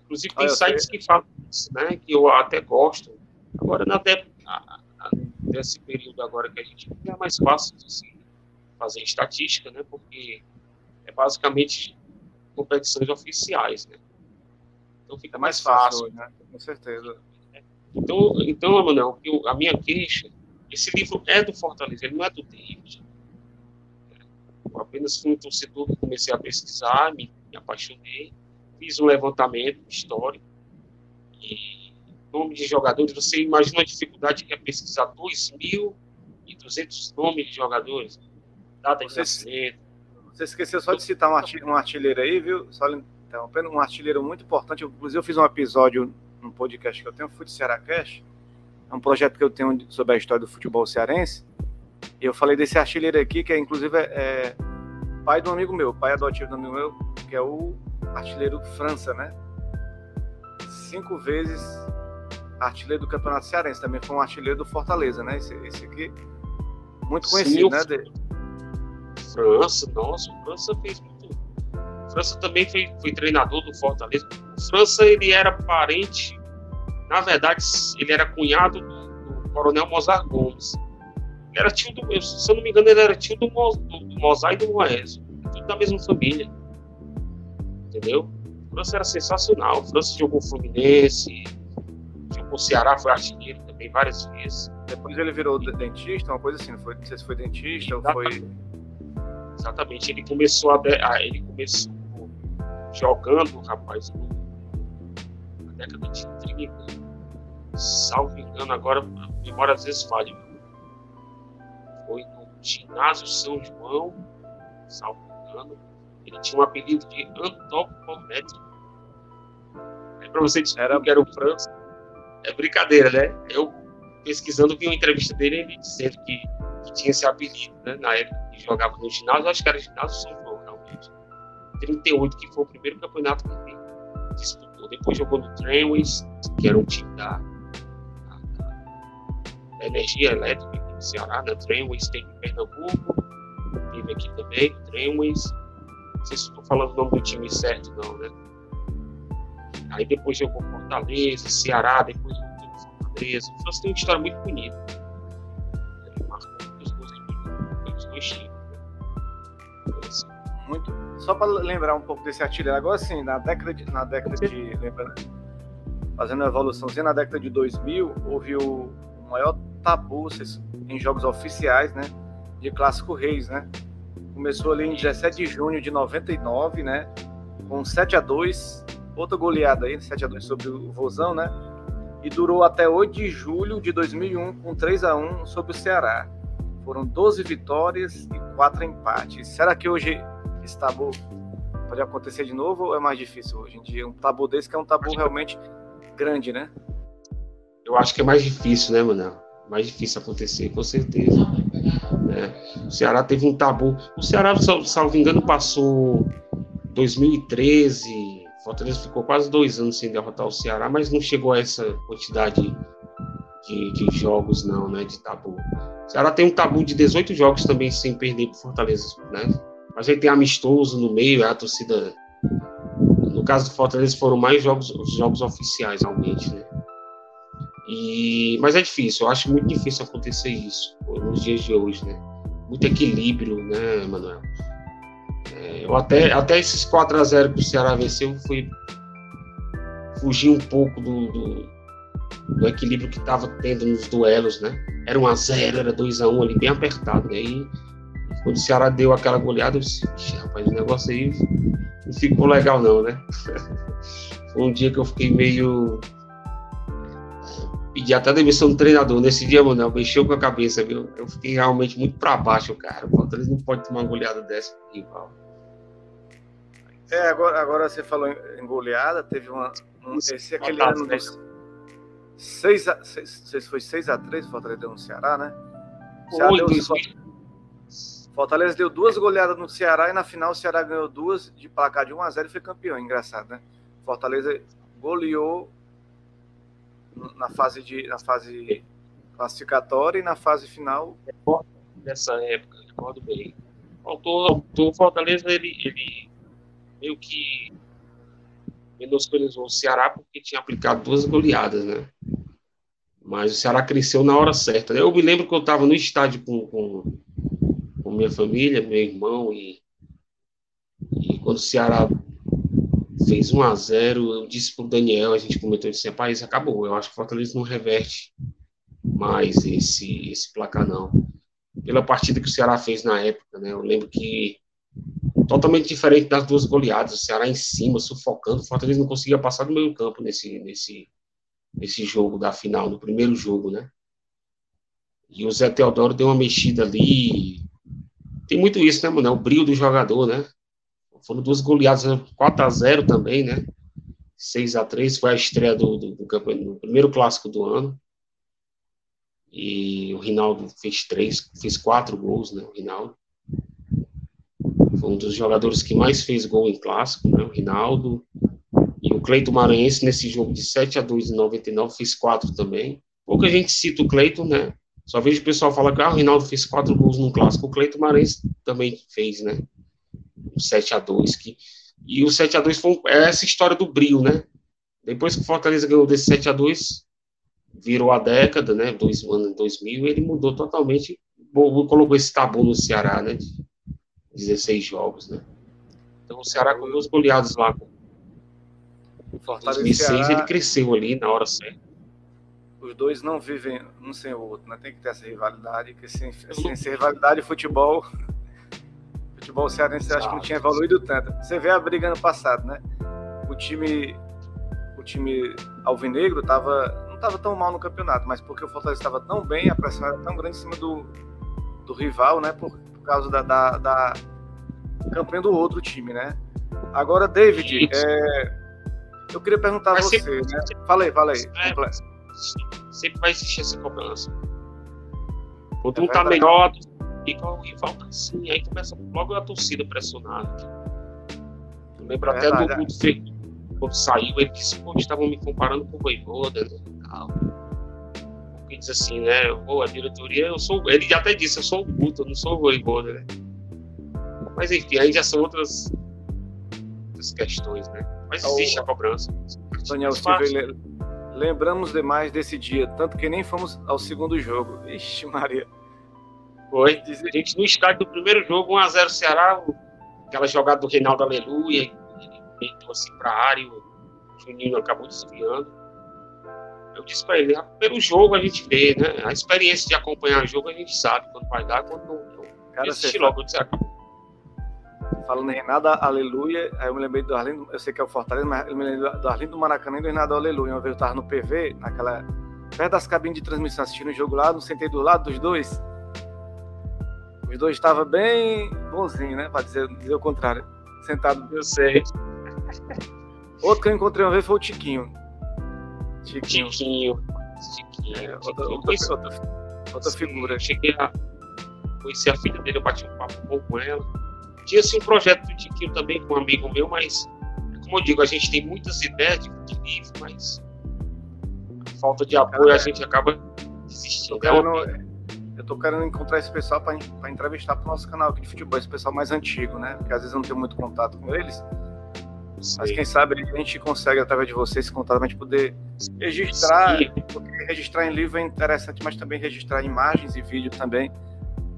Inclusive tem ah, sites sei. que falam isso, né? Que eu até gosto. Agora, na desse período agora que a gente é mais fácil de se fazer estatística, né? Porque é basicamente competições oficiais, né? Então fica é mais, fácil, né? Com certeza. Então, então, Manuel, a minha queixa, esse livro é do Fortaleza, ele não é do David. Eu apenas fui um torcedor, comecei a pesquisar, me, me apaixonei, fiz um levantamento histórico e nome de jogadores, você imagina a dificuldade que é pesquisar 2.200 nomes de jogadores, data de você, nascimento. Você esqueceu só de citar um artilheiro, um artilheiro aí, viu? Só interrompendo, um artilheiro muito importante. Inclusive, eu fiz um episódio no podcast que eu tenho, Fute Ceará Cash. É um projeto que eu tenho sobre a história do futebol cearense. E eu falei desse artilheiro aqui, que é inclusive é, pai do amigo meu, pai adotivo do amigo meu, que é o artilheiro França, né? Cinco vezes artilheiro do Campeonato Cearense, também foi um artilheiro do Fortaleza, né? Esse, esse aqui, muito conhecido, Sim, né? De... França, nossa, o França fez muito. O França também foi, foi treinador do Fortaleza. O França, ele era parente, na verdade, ele era cunhado do, do Coronel Mozart Gomes. Ele era tio do, se eu não me engano, ele era tio do, Mo, do, do Mozart e do Moésio. Tudo da mesma família. Entendeu? O França era sensacional. O França jogou Fluminense, o Ceará foi artilheiro também várias vezes. Depois ele virou dentista, uma coisa assim, não, foi, não sei se foi dentista Exatamente. ou foi. Exatamente, ele começou a, ah, ele começou jogando, rapaz, na década de 30, salvo engano, agora, embora às vezes falhe, foi no ginásio São João, salvo engano, ele tinha um apelido de antropométrico. É para você descobrir era... que era o França é brincadeira, né? Eu pesquisando vi uma entrevista dele ele dizendo que, que tinha esse apelido, né? Na época que jogava no ginásio, acho que era ginásio São João, realmente. 38, que foi o primeiro campeonato que ele disputou. Depois jogou no Tramways, que era um time da, da, Energia Elétrica aqui no Ceará, na né? Tramways, teve em Pernambuco, teve aqui também, no Tramways. Não sei se estou falando o nome do time certo, não, né? Aí depois jogou Fortaleza, Ceará, depois voltou Fortaleza. O França tem uma história muito bonita. Ele marcou muitas coisas pelos dois times. Né? Muito. Só para lembrar um pouco desse artilheiro, agora sim, na década de. Na década de lembrando, fazendo a evoluçãozinha, na década de 2000, houve o maior tabu em jogos oficiais, né? De Clássico Reis, né? Começou ali em 17 de junho de 99, né? Com 7 a 2 outra goleada aí, 7x2 sobre o Vozão, né? E durou até 8 de julho de 2001 com 3 a 1 sobre o Ceará. Foram 12 vitórias e 4 empates. Será que hoje esse tabu pode acontecer de novo ou é mais difícil hoje em dia? Um tabu desse que é um tabu realmente grande, né? Eu acho que é mais difícil, né, Manel? Mais difícil acontecer, com certeza. É. O Ceará teve um tabu. O Ceará, salvo engano, passou 2013, Fortaleza ficou quase dois anos sem derrotar o Ceará, mas não chegou a essa quantidade de, de jogos, não, né? De tabu. O Ceará tem um tabu de 18 jogos também sem perder para Fortaleza, né? Mas aí tem amistoso no meio, a torcida. No caso do Fortaleza foram mais jogos, jogos oficiais, realmente, né? E, mas é difícil, eu acho muito difícil acontecer isso nos dias de hoje, né? Muito equilíbrio, né, Manuel? Eu até, até esses 4 a 0 que o Ceará venceu, fui fugir um pouco do, do, do equilíbrio que estava tendo nos duelos, né? Era 1 a 0 era 2 a 1 ali, bem apertado. Né? E quando o Ceará deu aquela goleada, eu disse, rapaz, o negócio aí não ficou legal não, né? [LAUGHS] Foi um dia que eu fiquei meio pedi até a demissão do treinador. Nesse dia, Manuel, mexeu com a cabeça, viu? Eu fiquei realmente muito para baixo, cara. O Fortaleza não pode tomar uma goleada dessa rival. É, agora, agora você falou em goleada, teve uma. Um, esse é aquele ano dos. 6 a, 6, foi 6 a 3 o Fortaleza deu no Ceará, né? Ceará deu, Fortaleza deu duas goleadas no Ceará e na final o Ceará ganhou duas de placar de 1 a 0 e foi campeão. Engraçado, né? Fortaleza goleou na fase de na fase classificatória e na fase final. Nessa época, recordo bem. O Fortaleza ele, ele meio que menosprezou o Ceará porque tinha aplicado duas goleadas, né? Mas o Ceará cresceu na hora certa. Eu me lembro que eu estava no estádio com, com, com, minha família, meu irmão, e, e quando o Ceará fez 1 a 0 eu disse para o Daniel, a gente comentou, disse, rapaz, acabou. Eu acho que o Fortaleza não reverte mais esse, esse placar, não. Pela partida que o Ceará fez na época, né? Eu lembro que totalmente diferente das duas goleadas, o Ceará em cima, sufocando, o Fortaleza não conseguia passar do meio campo nesse, nesse, nesse jogo da final, no primeiro jogo, né? E o Zé Teodoro deu uma mexida ali, tem muito isso, né, mano? O brilho do jogador, né? Foram duas goleadas, 4 a 0 também, né? 6 a 3 foi a estreia do, do, do no primeiro clássico do ano. E o Rinaldo fez três, fez quatro gols, né? O Rinaldo. Foi um dos jogadores que mais fez gol em clássico, né? O Rinaldo. E o Cleito Maranhense, nesse jogo de 7 a 2 em 99, fez quatro também. Pouca gente cita o Cleito, né? Só vejo o pessoal falar que ah, o Rinaldo fez quatro gols no clássico. O Cleito Maranhense também fez, né? O 7 a 2 que E o 7 a 2 foi é essa história do brilho, né? Depois que o Fortaleza ganhou desse 7 a 2 virou a década, né? Dois, ano 2000, ele mudou totalmente. Colocou esse tabu no Ceará, né? De 16 jogos, né? Então o Ceará com duas goleadas lá. Em 2006 Ceará, ele cresceu ali na hora certa. Os dois não vivem um sem o outro, né? Tem que ter essa rivalidade, porque sem, sem, sem rivalidade futebol, futebol cearense acho que não tinha evoluído tanto. Você vê a briga ano passado, né? O time o time alvinegro tava não tava tão mal no campeonato, mas porque o Fortaleza estava tão bem, a pressão era tão grande em cima do, do rival, né? Por, por causa da, da, da campanha do outro time, né? Agora, David, é, eu queria perguntar a você, sempre, né? Falei, falei. É, sempre vai existir essa cobrança. Quando é um tá melhor, fica o rival tá assim, aí começa logo a torcida pressionada. Eu lembro é até do, do, do, quando saiu, ele disse, pô, estavam me comparando com o Voivoda, né? tal. Porque diz assim, né? Pô, a diretoria, eu sou. Ele até disse, eu sou o puto, eu não sou o voivoda, né? Mas enfim, aí já são outras, outras questões, né? Mas existe a cobrança. Daniel Silva, lembramos demais desse dia, tanto que nem fomos ao segundo jogo. Ixi, Maria. Foi. A gente no estádio do primeiro jogo, 1x0 Ceará, aquela jogada do Reinaldo Aleluia, ele deitou assim pra área, o Juninho acabou desviando eu disse para ele, pelo jogo a gente vê, né? A experiência de acompanhar o jogo a gente sabe quando vai dar, quando não. Cara, você logo, eu disse, Falando em Renata Aleluia, aí eu me lembrei do Arlindo, eu sei que é o Fortaleza, mas eu me lembrei do Arlindo do Maracanã e do Renata Aleluia. Uma vez eu tava no PV, naquela. perto das cabines de transmissão, assistindo o jogo lá, não sentei do lado dos dois. Os dois estavam bem bonzinhos, né? Para dizer, dizer o contrário. Sentado. Eu sei. Outro que eu encontrei uma vez foi o Tiquinho. Tiquinho. Tiquinho. Tiquinho. É, outra, outra, outra, outra figura. Cheguei a conhecer a filha dele, eu bati um papo com ela. Tinha assim, um projeto do Tiquinho também com um amigo meu, mas, como eu digo, a gente tem muitas ideias de, de livro, mas falta de apoio a gente acaba desistindo. Eu tô querendo encontrar esse pessoal para entrevistar pro nosso canal aqui de futebol, esse pessoal mais antigo, né? Porque às vezes eu não tenho muito contato com eles. Mas quem sabe a gente consegue, através de você, esse contato, a gente poder registrar, porque registrar em livro é interessante, mas também registrar imagens e vídeo também.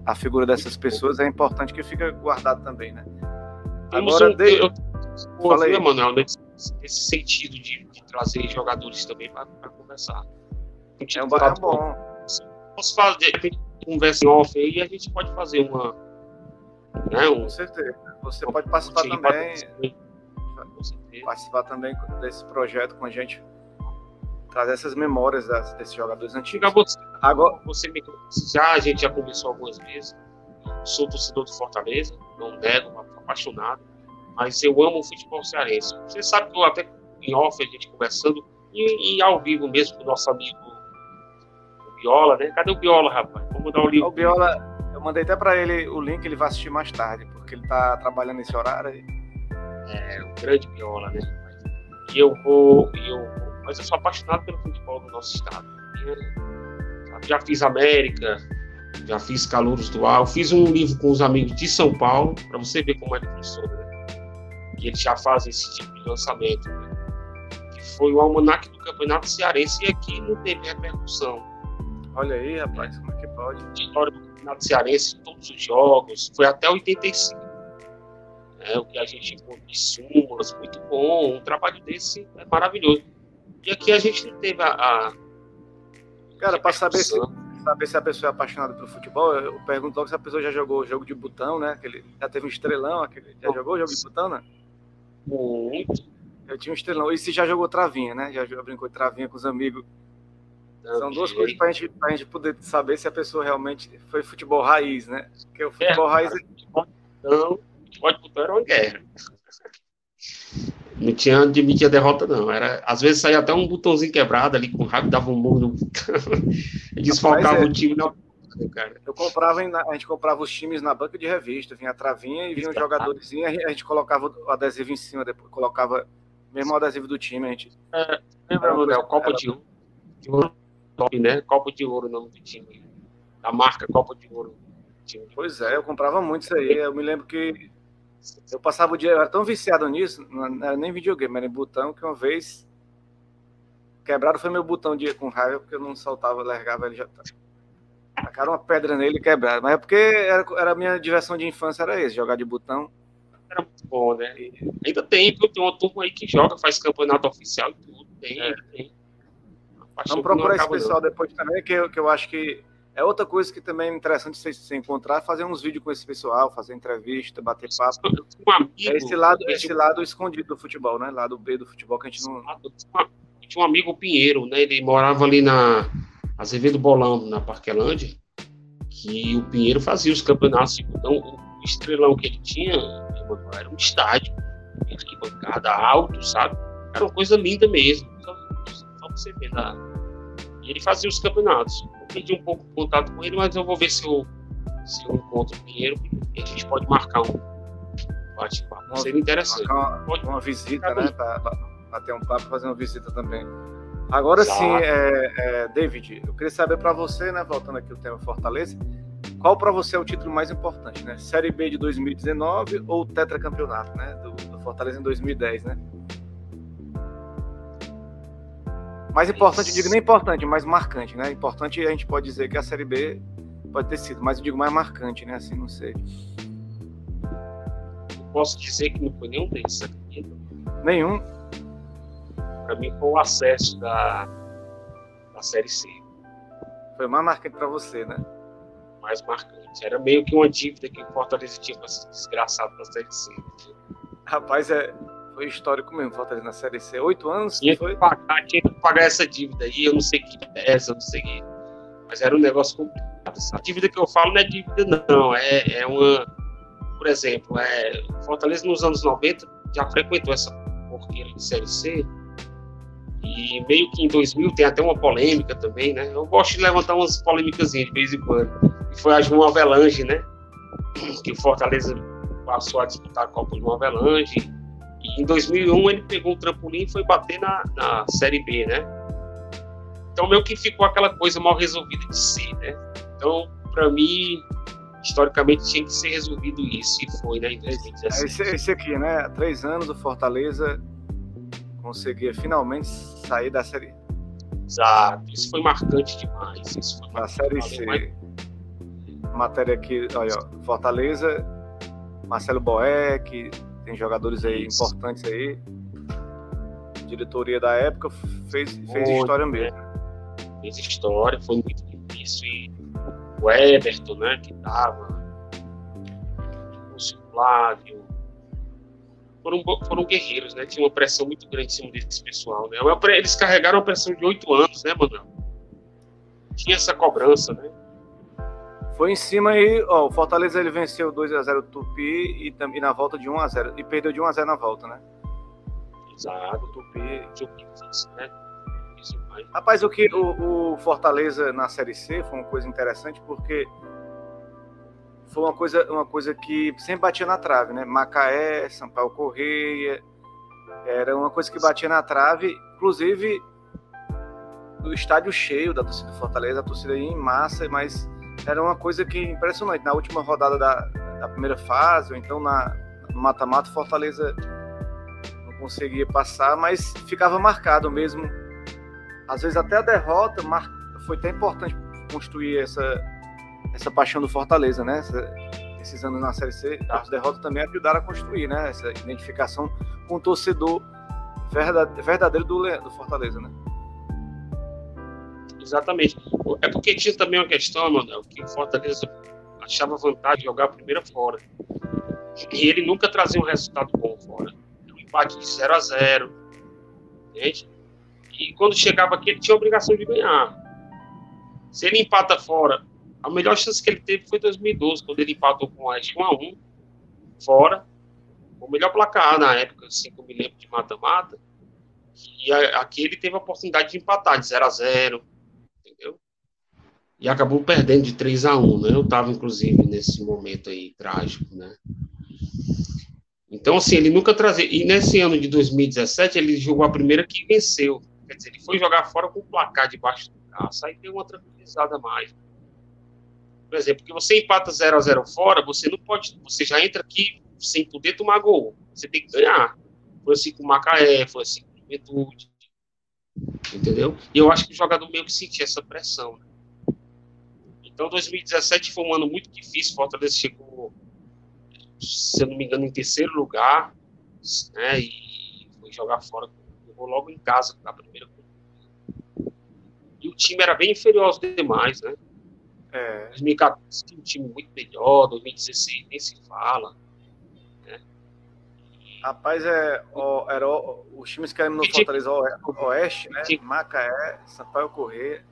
A figura dessas pessoas é importante que fica guardado também, né? Agora, um, de... eu, falei, Manuel, nesse, nesse sentido de, de, trazer jogadores também para conversar. É um barato bom. Posso fazer, conversa em off aí e a gente pode fazer uma. Né, um, com certeza. Você pode participar também participar também desse projeto com a gente, trazer essas memórias das, desses jogadores antigos. Você, Agora, você me já a gente já conversou algumas vezes. Sou torcedor do Fortaleza, não nego, apaixonado, mas eu amo o futebol cearense. Você sabe que eu até em off a gente conversando e, e ao vivo mesmo com o nosso amigo Biola, né? Cadê o Biola, rapaz? Vamos dar o link. O Biola, eu mandei até para ele o link, ele vai assistir mais tarde, porque ele tá trabalhando nesse horário. E é, um grande viola, né? E eu vou, eu, mas eu sou apaixonado pelo futebol do nosso estado. Eu, já fiz América, já fiz Calouros do Ar, fiz um livro com os amigos de São Paulo, para você ver como é que funciona, né? E eles já fazem esse tipo de lançamento. Né? que foi o almanac do Campeonato Cearense, e aqui não teve repercussão. Olha aí, rapaz, como é que pode? História do Campeonato Cearense, todos os jogos, foi até 85. É, o que a gente encontra de súmulas, muito bom, um trabalho desse é maravilhoso. E aqui a gente não teve a. a Cara, para saber se, saber se a pessoa é apaixonada pelo futebol, eu pergunto logo se a pessoa já jogou o jogo de botão, né? Aquele, já teve um estrelão, aquele, já jogou o jogo de botão, né? Muito. Eu tinha um estrelão. E se já jogou travinha, né? Já brincou de travinha com os amigos. São duas coisas para gente, a gente poder saber se a pessoa realmente foi futebol raiz, né? Porque o futebol é, raiz. Não, futebol de botão era uma guerra. Não tinha admitir a derrota, não. Era, às vezes saía até um botãozinho quebrado ali com raiva, dava um murro no e [LAUGHS] desfalcava é. o time na cara. Eu comprava, a gente comprava os times na banca de revista, vinha a travinha e vinha os jogadores, a gente colocava o adesivo em cima, depois colocava mesmo o adesivo do time, a gente. É, lembra, Léo? Copa de ouro. Top, né? Copa de ouro o nome do time. Da marca Copa de Ouro. Pois é, eu comprava muito isso aí. Eu me lembro que eu passava o dia, eu era tão viciado nisso, não era nem videogame, era em botão, que uma vez quebrado foi meu botão de com raiva, porque eu não saltava, largava ele já tá. Tacaram uma pedra nele e quebraram. Mas é porque era, era a minha diversão de infância, era esse, jogar de botão. Era muito bom, né? Ainda tem? Tem uma turma aí que joga, faz campeonato oficial e tudo. Tem, é. tem. Vamos procurar esse pessoal não. depois também, que eu, que eu acho que é outra coisa que também é interessante você se encontrar, fazer uns vídeos com esse pessoal, fazer entrevista, bater papo. Um amigo, é esse lado, esse lado escondido do futebol, né? Lado B do futebol que a gente não. Tinha um amigo Pinheiro, né? Ele morava ali na Azevedo Bolão, na Parquelândia, que o Pinheiro fazia os campeonatos. Então, o estrelão que ele tinha era um estádio, arquibancada alto, sabe? Era uma coisa linda mesmo. Só, só você ver na. Ele fazia os campeonatos perdi um pouco de contato com ele, mas eu vou ver se eu, se eu encontro o Pinheiro e a gente pode marcar um bate-papo. Seria interessante. Uma, uma visita, né? Bater um papo fazer uma visita também. Agora Exato. sim, é, é, David, eu queria saber para você, né, voltando aqui o tema Fortaleza, qual para você é o título mais importante, né? Série B de 2019 ou tetracampeonato, né, do, do Fortaleza em 2010, né? Mais importante, eu digo nem importante, mais marcante, né? Importante a gente pode dizer que a Série B pode ter sido, mas eu digo mais marcante, né? Assim, não sei. Eu posso dizer que não foi nenhum desses, acredita? Nenhum? Para mim foi o acesso da, da Série C. Foi mais marcante para você, né? Mais marcante. Era meio que uma dívida que o Fortaleza tinha com esse desgraçado da Série C. Rapaz, é, foi histórico mesmo, Fortaleza na Série C. Oito anos? Tinha foi? que, pagar, tinha que pagar essa dívida aí, eu não sei que é essa, eu não sei que. Mas era um negócio complicado. A dívida que eu falo não é dívida, não. É, é uma. Por exemplo, é, Fortaleza nos anos 90 já frequentou essa porqueira de Série C. E meio que em 2000 tem até uma polêmica também, né? Eu gosto de levantar umas polêmicas de vez em quando. E foi a João Avelange, né? Que o Fortaleza passou a disputar a Copa João Avelange e em 2001 ele pegou o trampolim e foi bater na, na Série B, né? Então meio que ficou aquela coisa mal resolvida de si, né? Então, para mim, historicamente tinha que ser resolvido isso e foi, né? Em 2017. Esse, esse aqui, né? Há três anos o Fortaleza conseguia finalmente sair da Série Exato, isso foi marcante demais. Isso foi na Série C. Mais... Matéria aqui, olha, Fortaleza, Marcelo Boeck, tem jogadores aí importantes aí. A diretoria da época fez, fez história mesmo. Fez história, foi muito difícil. E o Everton, né, que tava, o Flávio, foram, foram guerreiros, né? Tinha uma pressão muito grande em cima desse pessoal, né? Eles carregaram uma pressão de oito anos, né, Manuel? Tinha essa cobrança, né? Foi em cima aí, ó, o Fortaleza ele venceu 2 a 0 o Tupi e, e na volta de 1 a 0 e perdeu de 1 a 0 na volta, né? Exato. O Tupi, né? Rapaz, o que o, o, Fortaleza na Série C foi uma coisa interessante porque foi uma coisa, uma coisa que sempre batia na trave, né? Macaé, Sampaio Correia, era uma coisa que batia na trave, inclusive o estádio cheio da torcida do Fortaleza, a torcida ia em massa, mas era uma coisa que impressionante. Na última rodada da, da primeira fase, ou então na, mata-mata, Fortaleza, no conseguia passar, mas ficava marcado mesmo. Às vezes até a derrota foi até importante construir essa, essa paixão do Fortaleza, né? Essa, esses anos na Série C, as derrotas também ajudaram a construir, né? Essa identificação com o torcedor verdadeiro do, do Fortaleza, né? Exatamente. É porque tinha também uma questão, Manuel, que o Fortaleza achava vantagem de jogar a primeira fora. E ele nunca trazia um resultado bom fora. Um empate de 0 a 0 entende? E quando chegava aqui, ele tinha a obrigação de ganhar. Se ele empata fora, a melhor chance que ele teve foi em 2012, quando ele empatou com o Oeste 1 a 1 fora. O melhor placar na época, assim, que eu me lembro de mata-mata. E aqui ele teve a oportunidade de empatar de 0 a 0 entendeu? E acabou perdendo de 3 a 1 né? Eu estava, inclusive, nesse momento aí trágico, né? Então, assim, ele nunca trazia. E nesse ano de 2017, ele jogou a primeira que venceu. Quer dizer, ele foi jogar fora com o placar debaixo do braço, aí deu uma tranquilizada mais. Por exemplo, porque você empata 0 a 0 fora, você não pode. Você já entra aqui sem poder tomar gol. Você tem que ganhar. Foi assim com o Macaé, foi assim com o Juventude. Entendeu? E eu acho que o jogador meio que sentia essa pressão. Né? Então, 2017 foi um ano muito difícil. Fortaleza chegou, se eu não me engano, em terceiro lugar, né? E foi jogar fora, jogou logo em casa na primeira. E o time era bem inferior aos demais, né? É. 2014 tinha um time muito melhor, 2016 nem se fala. Né? Rapaz, é, o, era o, os times que eram no Fortaleza Oeste, né? Macaé, Sampaio Corrêa,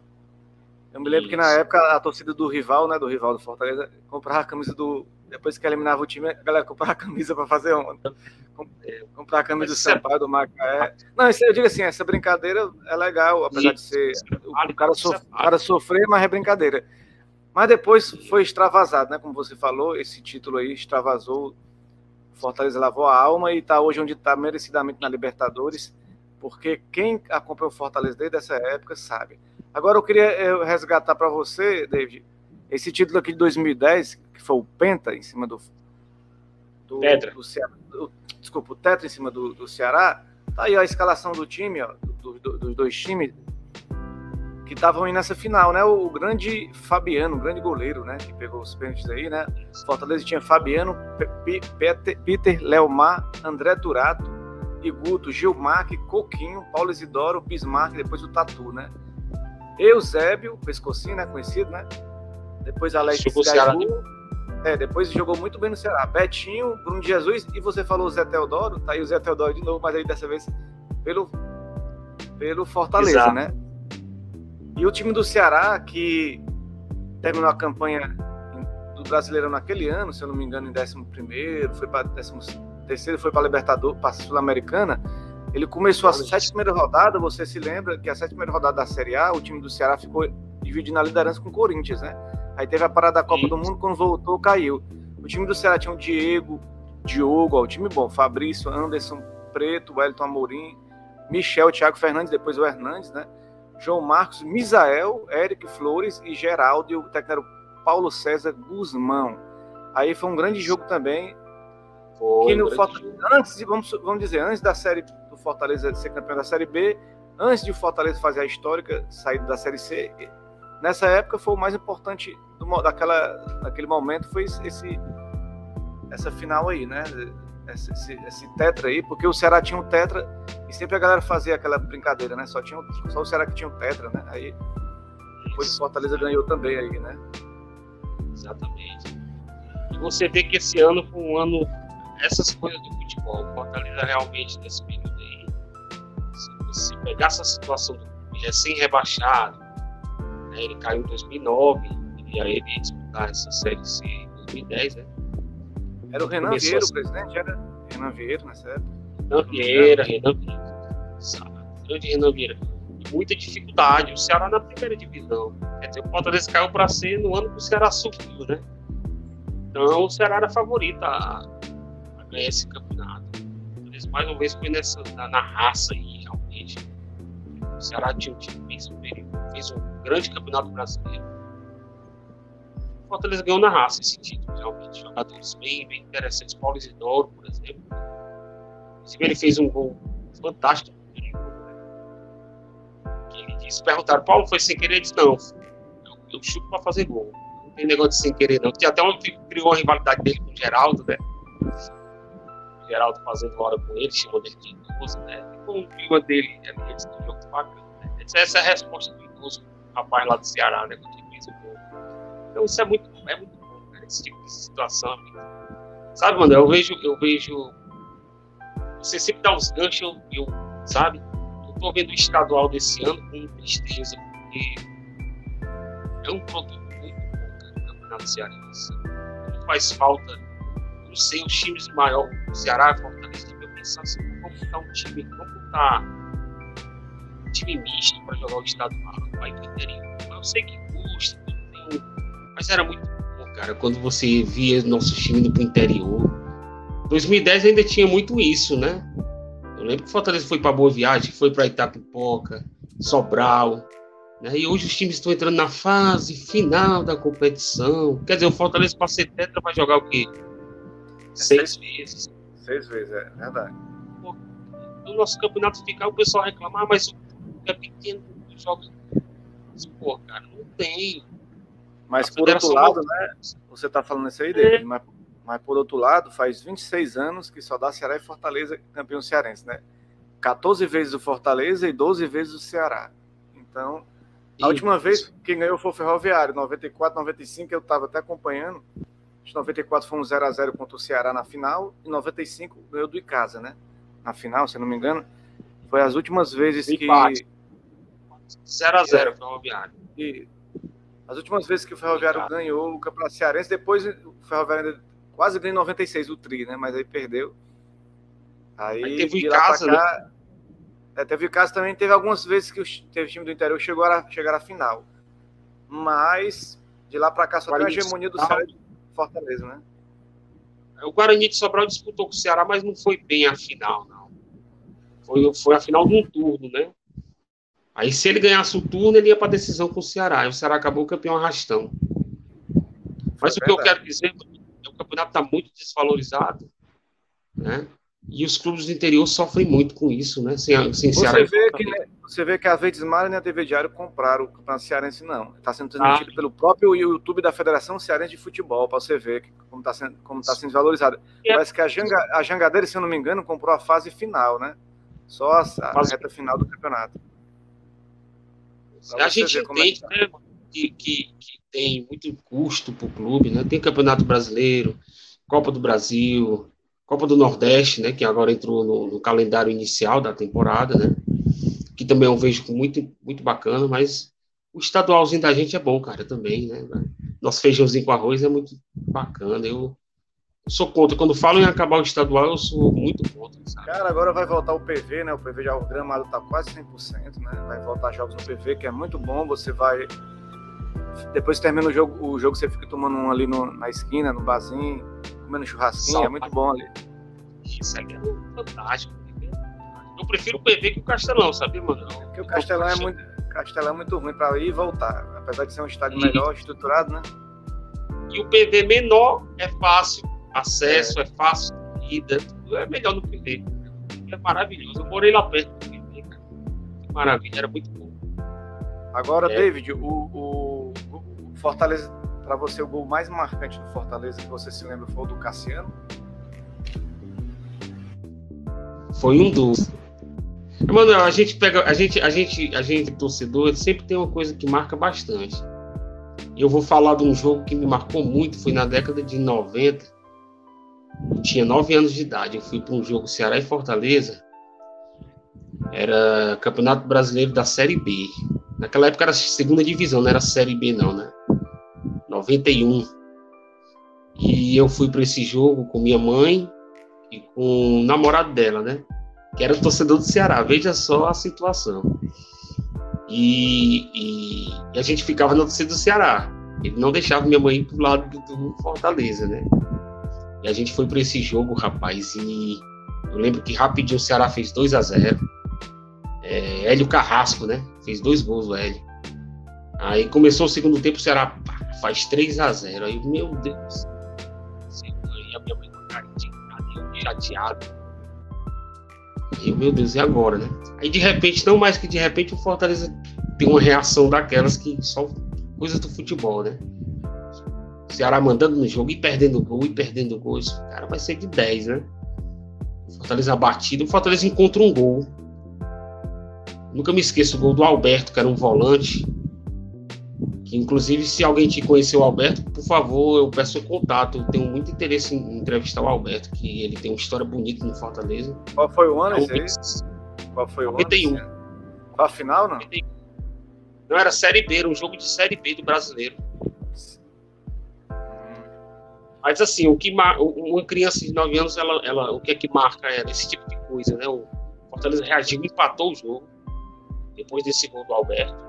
eu me lembro Isso. que na época a torcida do rival, né, do rival do Fortaleza, comprava a camisa do. Depois que eliminava o time, a galera comprava a camisa para fazer onda. Comprar a camisa Mas do é Sampaio, do Macaé. Não, isso, eu digo assim, essa brincadeira é legal, apesar de ser. O cara, so, o cara sofrer, mas é brincadeira. Mas depois foi extravasado, né? Como você falou, esse título aí extravasou. Fortaleza lavou a alma e está hoje onde está merecidamente na Libertadores, porque quem acompanha o Fortaleza desde essa época sabe. Agora eu queria eh, resgatar para você, David, esse título aqui de 2010, que foi o Penta em cima do. do. Do, do, desculpa, o Tetra em cima do, do Ceará. Tá aí a escalação do time, ó, do, dos dois times que estavam aí nessa final, né? O, grande Fabiano, o grande goleiro, né? Que pegou os pênaltis aí, né? Fortaleza tinha Fabiano, P Peter, Peter Leomar, André Turato, Iguto, Gilmar, Coquinho, Paulo Isidoro, Bismarck, depois o Tatu, né? Eusébio, pescocinho, né? Conhecido, né? Depois Alex Gaibu. É, depois jogou muito bem no Ceará. Betinho, Bruno Jesus e você falou Zé Teodoro, tá aí o Zé Teodoro de novo, mas aí dessa vez pelo, pelo Fortaleza, Exato. né? E o time do Ceará, que terminou a campanha do Brasileiro naquele ano, se eu não me engano, em 11, foi para 13, foi para Libertadores, para Sul-Americana ele começou a sete primeiras rodadas, você se lembra que a sete primeira rodada da Série A, o time do Ceará ficou dividindo na liderança com o Corinthians, né? Aí teve a parada da Copa Sim. do Mundo, quando voltou, caiu. O time do Ceará tinha o Diego, Diogo, ó, o time bom, Fabrício, Anderson, Preto, Wellington Amorim, Michel, Thiago Fernandes, depois o Hernandes, né? João Marcos, Misael, Eric Flores e Geraldo, e o técnico Paulo César Guzmão. Aí foi um grande jogo também. Foi, que no antes vamos, vamos dizer, antes da série Fortaleza ser campeão da Série B, antes de o Fortaleza fazer a histórica saída da Série C. Nessa época foi o mais importante do, daquela, daquele momento foi esse essa final aí, né? Esse, esse, esse, tetra aí, porque o Ceará tinha um tetra e sempre a galera fazia aquela brincadeira, né? Só tinha só o Ceará que tinha um tetra, né? Aí depois o Fortaleza ganhou também aí, né? Exatamente. E você vê que esse ano foi um ano essas coisas do futebol, o Fortaleza realmente nesse período se pegar essa situação do clube recém-rebaixado, né, ele caiu em 2009, e aí ele ia disputar essa Série C em 2010, né? Era o Renan Vieira, assim. o presidente, era Renan Vieira nessa época. Renan Vieira, Renan Vieira, grande Renan Vieira. E muita dificuldade, o Ceará na primeira divisão. Quer dizer, o Fortaleza caiu para C no ano que o Ceará subiu, né? Então o Ceará era favorito a, a ganhar esse campeonato. Mais uma vez foi nessa, na, na raça aí, o Ceará tinha um time bem superior, fez um grande campeonato brasileiro. O Fortaleza ganhou na raça esse título, realmente. Jogadores bem, bem interessantes. Paulo Isidoro, por exemplo. Ele fez um gol fantástico. Que ele disse, perguntaram, Paulo, foi sem querer? Ele disse, não, eu, eu chuto para fazer gol. Não tem negócio de sem querer, não. Tinha até um criou a rivalidade dele com o Geraldo, né? O Geraldo fazendo hora com ele, chamou dele de idoso, né? Com o clima dele, ele disse, um jogo bacana. Né? Essa é a resposta do idoso, rapaz lá do Ceará, né? Fez o. Então isso é muito, é muito bom, cara, esse tipo de situação. Sabe, mano, eu vejo, eu vejo você sempre dá uns ganchos, eu, sabe? Eu tô vendo o estadual desse ano com tristeza, porque é um produto muito bom, cara, o Campeonato Cearense. Não faz falta, não sei, os times maiores, o Ceará, Fortaleza, pensar assim, vamos botar um time, vamos botar um time misto para jogar o estadual, vai pro interior. Eu sei que custa, tem, mas era muito bom, cara, quando você via nosso time indo pro interior 2010 ainda tinha muito isso, né? Eu lembro que o Fortaleza foi para Boa Viagem, foi para Itapipoca, Sobral, né? E hoje os times estão entrando na fase final da competição. Quer dizer, o Fortaleza para ser tetra vai jogar o quê? Seis vezes. Seis vezes, é verdade. No nosso campeonato ficar, o pessoal reclamar, mas o é pequeno joga. Pô, cara, não tem. Mas por outro lado, né? Você está falando isso aí, David, é. mas mas, por outro lado, faz 26 anos que só dá Ceará e Fortaleza campeão cearense, né? 14 vezes o Fortaleza e 12 vezes o Ceará. Então, a última vez quem ganhou foi o Ferroviário, 94, 95, eu estava até acompanhando. Em 94 foi um 0x0 contra o Ceará na final, e 95 ganhou do Icasa, né? Na final, se não me engano. Foi as últimas vezes que. 0x0 é. Ferroviário. E as últimas vezes que o Ferroviário ganhou o Campeonato Cearense, depois o Ferroviário quase ganhou 96 o Tri, né? Mas aí perdeu. Aí, aí teve o casa, cá, né? É, teve o caso também, teve algumas vezes que o teve time do interior chegou a chegar à final. Mas de lá para cá só tem a hegemonia do Ceará Fortaleza, né? O Guarani de Sobral disputou com o Ceará, mas não foi bem a final, não. Foi, foi a final de um turno, né? Aí se ele ganhasse o turno, ele ia para decisão com o Ceará. E o Ceará acabou campeão arrastão. Mas o que eu quero dizer campeonato está muito desvalorizado, né? E os clubes do interior sofrem muito com isso, né? Sem, sem você, Ceará vê que, né, você vê que a Mar e a TV Diário compraram o Campeonato Cearense, não. Está sendo transmitido ah. pelo próprio YouTube da Federação Cearense de Futebol, para você ver como está sendo, como tá sendo desvalorizado. É. Parece que a, Janga, a Jangadeira, se eu não me engano, comprou a fase final, né? Só a, a reta final do campeonato. a gente é entende, é né? Que, que, que tem muito custo para o clube, né? Tem Campeonato Brasileiro, Copa do Brasil, Copa do Nordeste, né? Que agora entrou no, no calendário inicial da temporada, né? Que também eu vejo muito, muito bacana, mas o estadualzinho da gente é bom, cara, também, né? Nosso feijãozinho com arroz é muito bacana. Eu, sou contra. Quando falam em acabar o estadual, eu sou muito contra. Sabe? Cara, agora vai voltar o PV, né? O PV já o gramado tá quase 100%, né? Vai voltar jogos no PV, que é muito bom. Você vai depois que termina o jogo, o jogo você fica tomando um ali no, na esquina, no barzinho, comendo churrasquinho, é muito bom ali. Isso aqui é fantástico. Eu prefiro o PV que o Castelão, sabe, mano? Porque o Castelão é muito, Castelão é muito ruim para ir e voltar, apesar de ser um estádio melhor, estruturado, né? E o PV menor é fácil, acesso é, é fácil, ida, tudo é melhor no PV. É maravilhoso. Eu morei lá perto do PV, cara. Que maravilha, era muito bom. Agora, é. David, o, o Fortaleza, para você, o gol mais marcante do Fortaleza que você se lembra foi o do Cassiano? Foi um dos. Mano, a gente pega, a gente, a gente, a gente torcedor sempre tem uma coisa que marca bastante. E eu vou falar de um jogo que me marcou muito, foi na década de 90. Eu tinha 9 anos de idade, eu fui para um jogo Ceará e Fortaleza. Era Campeonato Brasileiro da Série B. Naquela época era segunda divisão, não era Série B não, né? 91. E eu fui para esse jogo com minha mãe e com o namorado dela, né? Que era torcedor do Ceará. Veja só a situação. E, e, e a gente ficava na torcida do Ceará. Ele não deixava minha mãe ir pro lado do, do Fortaleza, né? E a gente foi para esse jogo, rapaz, e eu lembro que rapidinho o Ceará fez 2 a 0 é, Hélio Carrasco, né? Fez dois gols o Hélio. Aí começou o segundo tempo, o Ceará pá, faz 3 a 0 Aí, meu Deus. Aí a minha mãe com cara de chateado. E meu Deus, e agora, né? Aí de repente, não mais que de repente, o Fortaleza tem uma reação daquelas que só coisa do futebol, né? O Ceará mandando no jogo e perdendo gol e perdendo gol. Isso, cara, vai ser de 10, né? O Fortaleza batido, o Fortaleza encontra um gol. Nunca me esqueço o gol do Alberto, que era um volante que, inclusive, se alguém te conheceu Alberto, por favor, eu peço o contato. Eu tenho muito interesse em entrevistar o Alberto, que ele tem uma história bonita no Fortaleza. Qual foi o ano esse Qual foi o 91. ano? Foi a final, não? Não, era Série B, era um jogo de Série B do brasileiro. Mas assim, o que uma criança de 9 anos, ela, ela, o que é que marca ela? Esse tipo de coisa, né? O Fortaleza reagiu, empatou o jogo depois desse gol do Alberto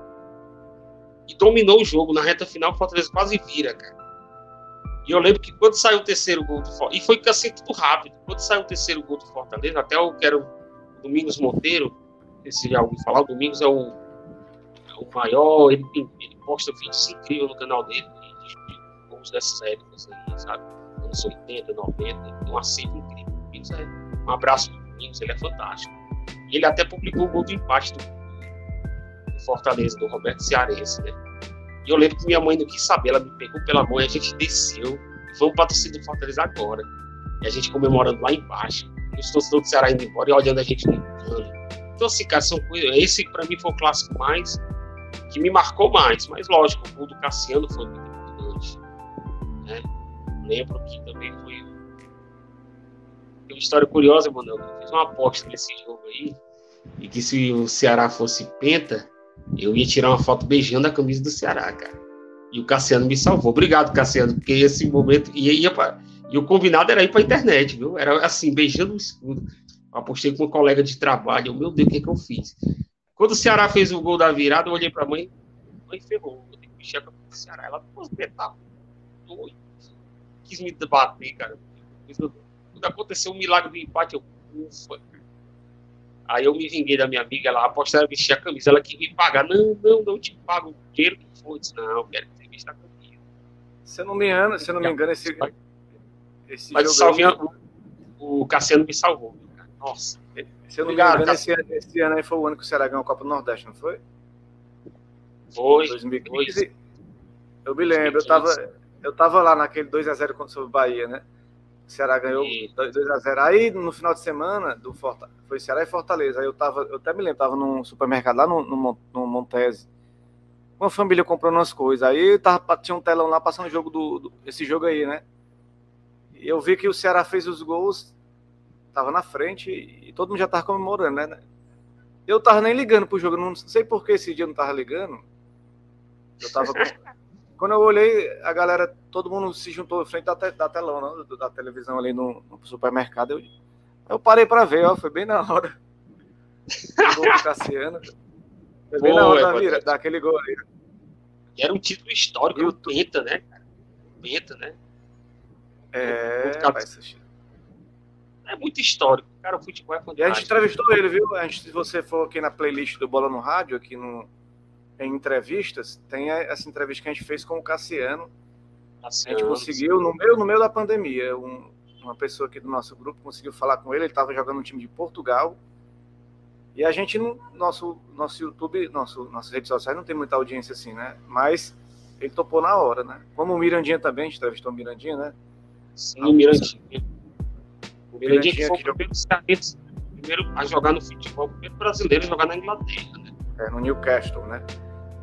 e dominou o jogo. Na reta final, o Fortaleza quase vira, cara. E eu lembro que quando saiu o terceiro gol do Fortaleza, e foi assim tudo rápido, quando saiu o terceiro gol do Fortaleza, até o que era o Domingos Monteiro, se já ouviu falar, o Domingos é o, é o maior, ele, ele posta vídeos incríveis no canal dele, de, gols dessas épocas aí, sabe? Anos 80, 90, ele tem um acerto incrível. É, um abraço Domingos, ele é fantástico. E ele até publicou o gol do empate do Fortaleza, do Roberto Cearense, né? E eu lembro que minha mãe não quis saber, ela me pegou pela mão e a gente desceu. E vamos torcida do Fortaleza agora. E a gente comemorando lá embaixo. E os torcedores do Ceará indo embora e olhando a gente no Então, assim, cara, são coisas. Esse, para mim, foi o clássico mais. que me marcou mais. Mas, lógico, o do Cassiano foi muito importante. Né? Lembro que também foi. Tem uma história curiosa, mano. Eu fiz uma aposta nesse jogo aí. E que se o Ceará fosse penta, eu ia tirar uma foto beijando a camisa do Ceará, cara. E o Cassiano me salvou. Obrigado, Cassiano, porque esse momento ia, ia pra... E o combinado era ir para internet, viu? Era assim, beijando o escudo. apostei com um colega de trabalho. Eu, meu Deus, o que, é que eu fiz? Quando o Ceará fez o gol da virada, eu olhei para a mãe. Mãe, ferrou. Eu tenho que mexer camisa do Ceará. Ela, você tá doido. Quis me bater, cara. Quando aconteceu o um milagre do empate, eu, ufa, Aí eu me vinguei da minha amiga, ela aposta ela vestir a camisa, ela queria me pagar. Não, não, não te pago o dinheiro que. Eu disse, não, eu quero que você vista a camisa. Se eu não me engano, se eu não me engano, esse, esse Mas jogo aí... o, o Cassiano me salvou. Nossa. Se eu não Obrigado, me engano, esse, esse, ano aí foi o ano que o Ceará ganhou a Copa do Nordeste, não foi? Foi. 2015. Eu me lembro, 2015. eu tava, eu tava lá naquele 2x0 contra o Bahia, né? O Ceará ganhou 2x0. Aí no final de semana do Fortaleza, foi Ceará e Fortaleza. Aí eu tava, eu até me lembro, tava num supermercado lá no, no, no Montese. Uma família comprando umas coisas. Aí tava, tinha um telão lá passando o jogo do, do, esse jogo aí, né? E eu vi que o Ceará fez os gols, tava na frente e, e todo mundo já tava comemorando, né? Eu tava nem ligando pro jogo, não sei por que esse dia eu não tava ligando. Eu tava Quando eu olhei, a galera, todo mundo se juntou frente da, te, da telão, né, da televisão ali no, no supermercado. Eu, eu parei para ver, ó, foi bem na hora. O [LAUGHS] gol do Cassiano. Foi bem Pô, na hora é, da vira, daquele gol ali. E era um título histórico, o Penta, né? Penta, né? É, é muito histórico. Cara, o futebol é fantástico. E a gente entrevistou ele, viu? A gente, se você for aqui na playlist do Bola no Rádio, aqui no, em entrevistas, tem essa entrevista que a gente fez com o Cassiano. Cassiano a gente conseguiu, no meio, no meio da pandemia, um, uma pessoa aqui do nosso grupo conseguiu falar com ele, ele estava jogando no time de Portugal. E a gente, no nosso, nosso YouTube, nosso, nossas redes sociais, não tem muita audiência assim, né? Mas ele topou na hora, né? Como o Mirandinha também, a gente entrevistou o Mirandinha, né? Sim, o Mirandinha. O Mirandinha, que foi o primeiro, primeiro a jogar no futebol, o primeiro brasileiro a jogar na Inglaterra, né? É, no Newcastle, né?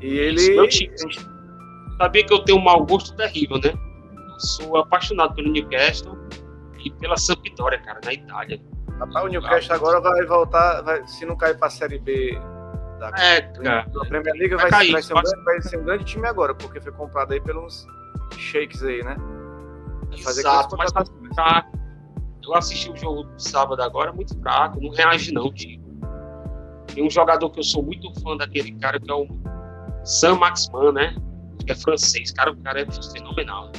E ele. Meu time. Sabia que eu tenho um mau gosto terrível, né? Eu sou apaixonado pelo Newcastle e pela Sampdoria, cara, na Itália. Rapaz, o Newcastle agora vai voltar, vai, se não cair para a Série B da, é, cara, da Premier League, vai, vai, cair, vai, ser um grande, vai, ser um grande, time agora, porque foi comprado aí pelos shakes aí, né? Vai fazer Exato, mas tá, eu assisti o jogo do sábado agora, muito fraco, não reage não, Tem um jogador que eu sou muito fã daquele cara, que é o Sam Maxman, né? Que é francês, cara, o cara é fenomenal.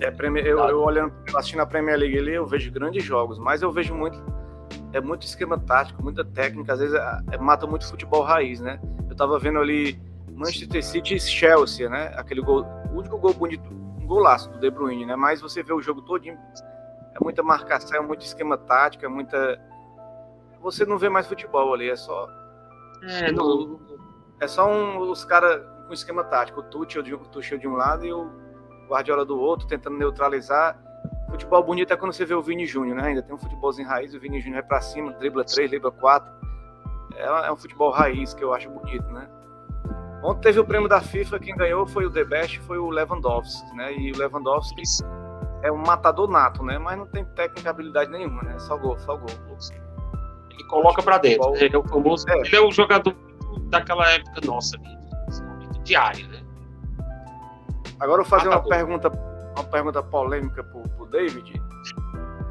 É, eu, eu olhando, assistindo a Premier League ali, eu vejo grandes jogos, mas eu vejo muito, é muito esquema tático, muita técnica, às vezes é, é, mata muito futebol raiz, né? Eu tava vendo ali Manchester City e Chelsea, né? Aquele gol, o único gol bonito, um golaço do De Bruyne, né? Mas você vê o jogo todinho, é muita marcação, é muito esquema tático, é muita. Você não vê mais futebol ali, é só. É, não. É só um, os caras com esquema tático, o Tuchel de, o Tuchel de um lado e o Guardiola do outro, tentando neutralizar. Futebol bonito é quando você vê o Vini Júnior, né? Ainda tem um futebolzinho raiz, o Vini Júnior é pra cima, dribla 3, dribla 4. É, é um futebol raiz que eu acho bonito, né? Ontem teve o prêmio da FIFA, quem ganhou foi o The Best, foi o Lewandowski, né? E o Lewandowski é um matador nato, né? Mas não tem técnica habilidade nenhuma, né? Só gol, só gol. Ele coloca para dentro. Ele é o famoso. É. Ele é o jogador daquela época nossa, diária, né? Agora eu vou fazer matador. uma pergunta, uma pergunta polêmica pro, pro David,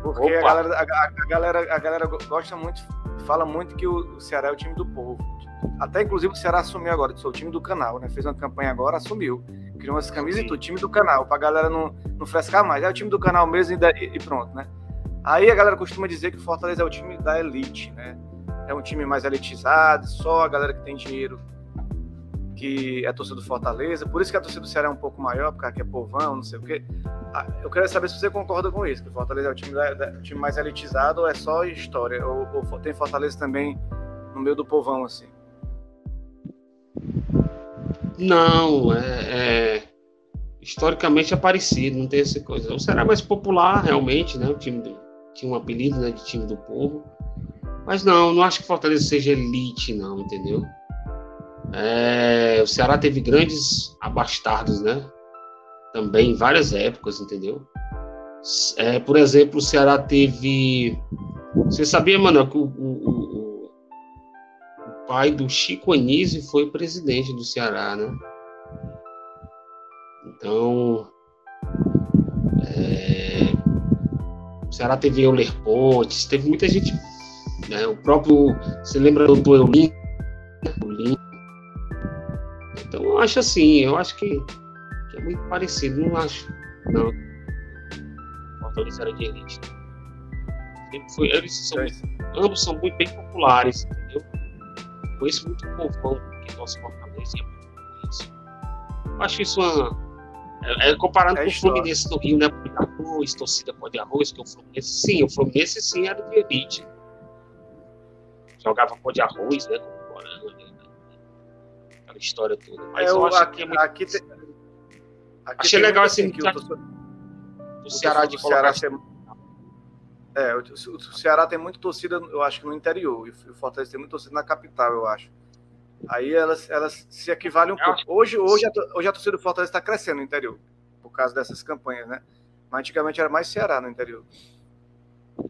porque a galera, a, a, galera, a galera gosta muito, fala muito que o, o Ceará é o time do povo. Até inclusive o Ceará assumiu agora, que sou o time do canal, né? Fez uma campanha agora, assumiu. Criou umas camisas e tudo, time do canal, pra galera não, não frescar mais. É o time do canal mesmo e, e pronto, né? Aí a galera costuma dizer que o Fortaleza é o time da elite, né? É um time mais elitizado, só a galera que tem dinheiro que é torcida do Fortaleza, por isso que a torcida do Ceará é um pouco maior, porque aqui é povão, não sei o quê. Ah, eu quero saber se você concorda com isso, que o Fortaleza é o time, o time mais elitizado ou é só história? Ou, ou tem Fortaleza também no meio do povão, assim? Não, é, é, historicamente é parecido, não tem essa coisa. O Ceará é mais popular, realmente, né? O time do, tinha um apelido né, de time do povo. Mas não, não acho que Fortaleza seja elite, não, entendeu? É, o Ceará teve grandes abastardos, né? Também em várias épocas, entendeu? É, por exemplo, o Ceará teve. Você sabia, mano, que o, o, pai do Chico Anísio foi presidente do Ceará, né? Então, é, o Ceará teve Euler Pontes, teve muita gente, né? O próprio, você lembra do Eulim? Então, eu acho assim, eu acho que, que, é muito parecido, não acho, não. Fortaleza era de elite. Foi, eles são, ambos são muito bem populares, entendeu? conheço muito povão que nosso Fortaleza e é muito conheço. Acho isso uma. É, é comparando é com o Fluminense do Rio, né? Arroz, torcida pode arroz, que o Fluminense, sim, o Fluminense sim era de elite. Jogava pó de arroz, né? Com Moranga, né? Aquela história toda. Mas é, eu acho aqui, que é muito. Aqui tem, aqui Achei legal assim. Que o, o Ceará de Ceará ser é, o, o, Ceará tem muita torcida, eu acho que no interior, e o Fortaleza tem muita torcida na capital, eu acho. Aí elas, elas se equivalem um pouco. Hoje, hoje, a, hoje a torcida do Fortaleza está crescendo no interior, por causa dessas campanhas, né? Mas antigamente era mais Ceará no interior.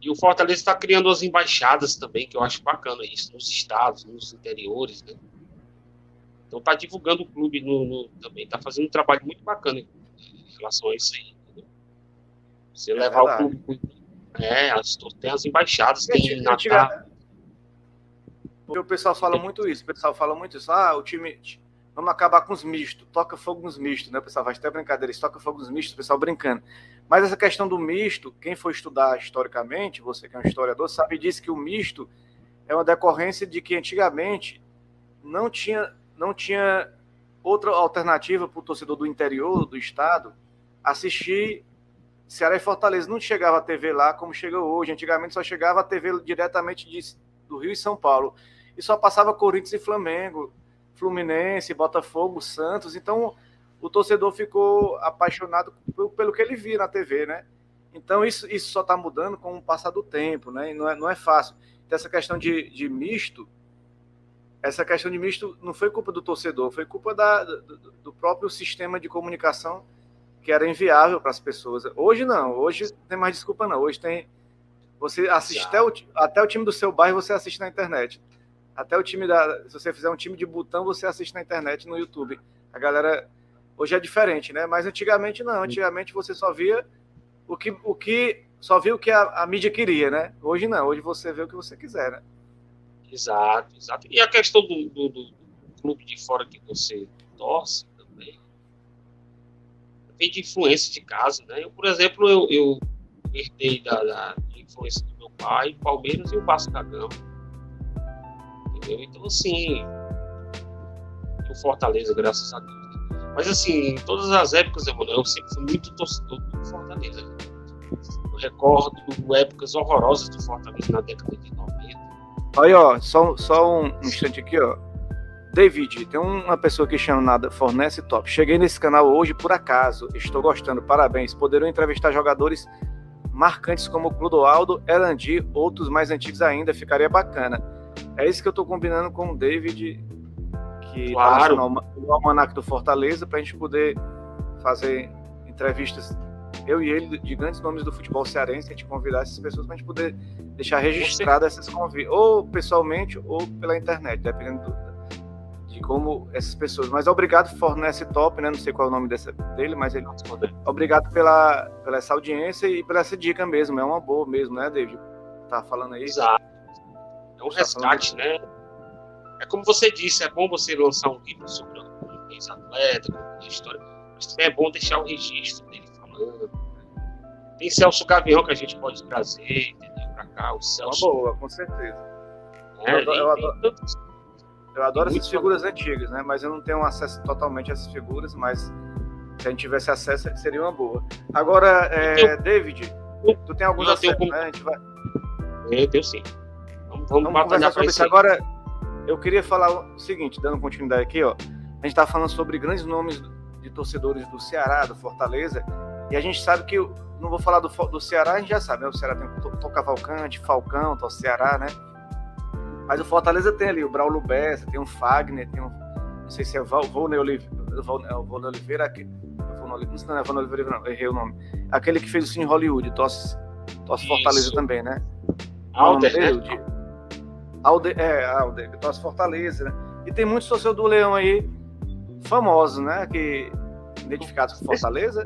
E o Fortaleza está criando as embaixadas também, que eu acho bacana isso, nos estados, nos interiores, né? Então tá divulgando o clube no, no também, está fazendo um trabalho muito bacana em relação a isso aí. Entendeu? Você é levar verdade. o clube é, tem as embaixadas, tem Natal. O pessoal fala muito isso, o pessoal fala muito isso. Ah, o time. Vamos acabar com os mistos, toca fogo nos mistos, né? O pessoal faz até brincadeira, isso toca fogo nos mistos, o pessoal brincando. Mas essa questão do misto, quem for estudar historicamente, você que é um historiador, sabe disso que o misto é uma decorrência de que antigamente não tinha, não tinha outra alternativa para o torcedor do interior do estado assistir Ceará e Fortaleza não chegava a TV lá como chega hoje. Antigamente só chegava a TV diretamente de, do Rio e São Paulo. E só passava Corinthians e Flamengo, Fluminense, Botafogo, Santos. Então o torcedor ficou apaixonado pelo, pelo que ele via na TV, né? Então isso, isso só está mudando com o passar do tempo, né? E não é, não é fácil. Então, essa questão de, de misto, essa questão de misto não foi culpa do torcedor, foi culpa da, do, do próprio sistema de comunicação que era inviável para as pessoas. Hoje não, hoje não tem mais desculpa não. Hoje tem você assiste até o, até o time do seu bairro você assiste na internet. Até o time da se você fizer um time de botão você assiste na internet no YouTube. A galera hoje é diferente, né? Mas antigamente não, antigamente você só via o que o que só via o que a, a mídia queria, né? Hoje não, hoje você vê o que você quiser, né? Exato, exato. E a questão do, do, do clube de fora que você torce, vem de influência de casa, né? Eu, por exemplo, eu, eu herdei da, da influência do meu pai, Palmeiras e o Vasco da Gama. Entendeu? Então, assim, o Fortaleza, graças a Deus. Mas, assim, em todas as épocas, mano, eu sempre fui muito torcedor do Fortaleza. Eu recordo épocas horrorosas do Fortaleza na década de 90. Aí, ó, só, só um instante aqui, ó. David, tem uma pessoa que chama nada Fornece Top. Cheguei nesse canal hoje por acaso. Estou gostando, parabéns. Poderão entrevistar jogadores marcantes como Clodoaldo, Erandi, outros mais antigos ainda. Ficaria bacana. É isso que eu estou combinando com o David, que tá claro. tá no Almanac do Fortaleza, para a gente poder fazer entrevistas, eu e ele, de grandes nomes do futebol cearense, a gente convidar essas pessoas para a gente poder deixar registrado essas convites, ou pessoalmente ou pela internet, dependendo do, de como essas pessoas. Mas obrigado, Fornece Top, né? Não sei qual é o nome dessa, dele, mas ele. Obrigado pela, pela essa audiência e pela essa dica mesmo. É uma boa mesmo, né, David? Tá falando aí. Exato. É um tá resgate, né? É como você disse, é bom você lançar um livro sobre um ex-atleta, a história, mas também é bom deixar o registro dele falando. Tem Celso Gavião que a gente pode trazer, entendeu? Pra cá, o Celso. Uma boa, com certeza. É, eu, adoro, eu, adoro, eu adoro essas figuras bom. antigas, né? Mas eu não tenho acesso totalmente a essas figuras, mas se a gente tivesse acesso, seria uma boa. Agora, é, David, tu tem alguns acessos, né? A gente vai... Eu tenho sim. Vamos, vamos, conversar sobre isso. Agora, eu queria falar o seguinte, dando continuidade aqui, ó. A gente está falando sobre grandes nomes de torcedores do Ceará, do Fortaleza, e a gente sabe que, não vou falar do, do Ceará, a gente já sabe, né? O Ceará tem o Cavalcante, Falcão, o Ceará, né? Mas o Fortaleza tem ali o Braulio Bessa, tem o Fagner, tem um. Não sei se é o Volney Oliveira. O Volney Oliveira aqui. Não, não é Volney Oliveira, não, errei o nome. Aquele que fez o Cine Hollywood, Tosse, Tosse Fortaleza também, né? Alder, né? Alde, é, Alder, Tosse Fortaleza, né? E tem muitos torcedores do Leão aí famosos, né? Que identificados com Fortaleza.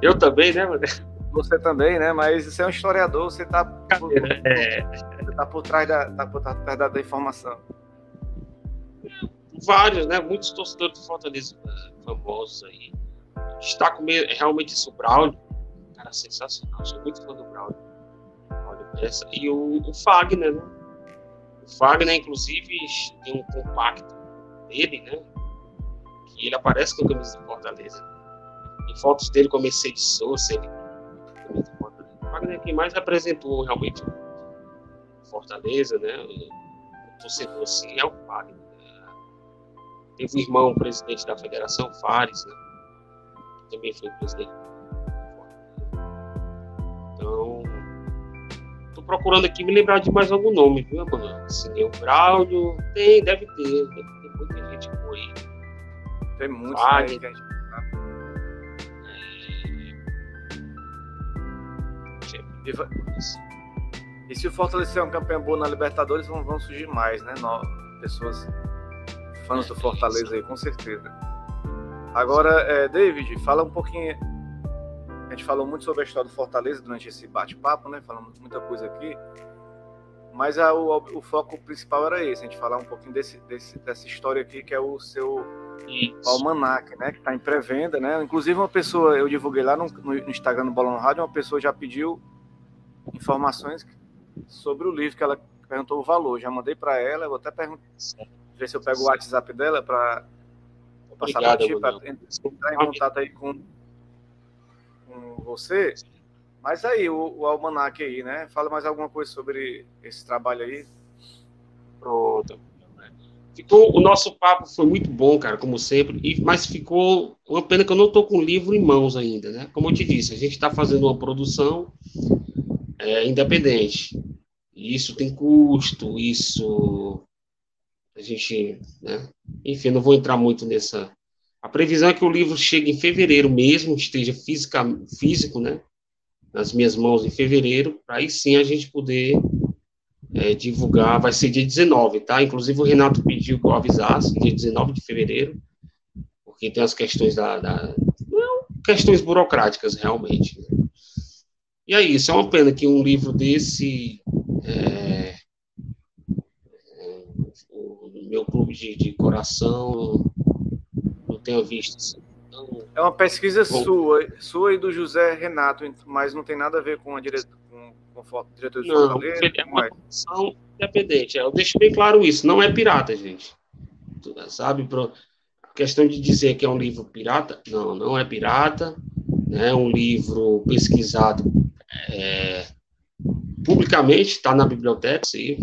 Eu também, né, mano? Você também, né? Mas você é um historiador, você tá por, é. você tá por trás da, tá por trás da, da informação. Vários, né? Muitos torcedores do Fortaleza eh, famosos aí. Destaco realmente esse o Braulio, cara sensacional. Sou muito fã do Braulio. E o, o Fagner, né? O Fagner, inclusive, tem um compacto dele, né? Que ele aparece com a camisa do Fortaleza. Em fotos dele com a Mercedes Souza, ele Wagner quem mais representou realmente Fortaleza, né? O torcedor assim é o Wagner. Né? Teve um irmão presidente da Federação, Fares, né? Que também foi presidente. Procurando aqui me lembrar de mais algum nome, viu, mano? Assim, o Braulio, tem, deve ter, deve ter muita gente boa aí. Tem muita né, gente E, e se o Fortaleza é um campeão bom na Libertadores, vão, vão surgir mais, né? No, pessoas, fãs do Fortaleza aí, com certeza. Agora, é, David, fala um pouquinho. Gente falou muito sobre a história do Fortaleza durante esse bate-papo, né? Falamos muita coisa aqui. Mas a, o, o, foco principal era esse, a gente falar um pouquinho desse, desse, dessa história aqui, que é o seu Isso. almanac, né? Que está em pré-venda, né? Inclusive, uma pessoa, eu divulguei lá no, no Instagram do Balão Rádio, uma pessoa já pediu informações sobre o livro, que ela perguntou o valor. Já mandei para ela, vou até perguntar, ver se eu pego o WhatsApp dela para passar para ti, para entrar em contato aí com você. Mas aí, o, o Almanac aí, né? Fala mais alguma coisa sobre esse trabalho aí. Pronto. Ficou, o nosso papo foi muito bom, cara, como sempre, e, mas ficou uma pena que eu não estou com o livro em mãos ainda, né? Como eu te disse, a gente está fazendo uma produção é, independente. Isso tem custo, isso a gente, né? Enfim, não vou entrar muito nessa. A previsão é que o livro chegue em fevereiro mesmo, esteja física, físico, né? Nas minhas mãos em fevereiro, para aí sim a gente poder é, divulgar. Vai ser dia 19, tá? Inclusive o Renato pediu que eu avisasse, dia 19 de fevereiro, porque tem as questões da. da questões burocráticas, realmente. Né? E é isso, é uma pena que um livro desse. É, é, o meu clube de, de, coração não tenha visto. Assim. Então, é uma pesquisa bom, sua, sua e do José Renato, mas não tem nada a ver com a diretora com, com diretor de não. É uma produção independente. É, eu deixo bem claro isso. Não é pirata, gente. Sabe? A questão de dizer que é um livro pirata, não, não é pirata. né, um livro pesquisado é, publicamente, está na biblioteca, sim.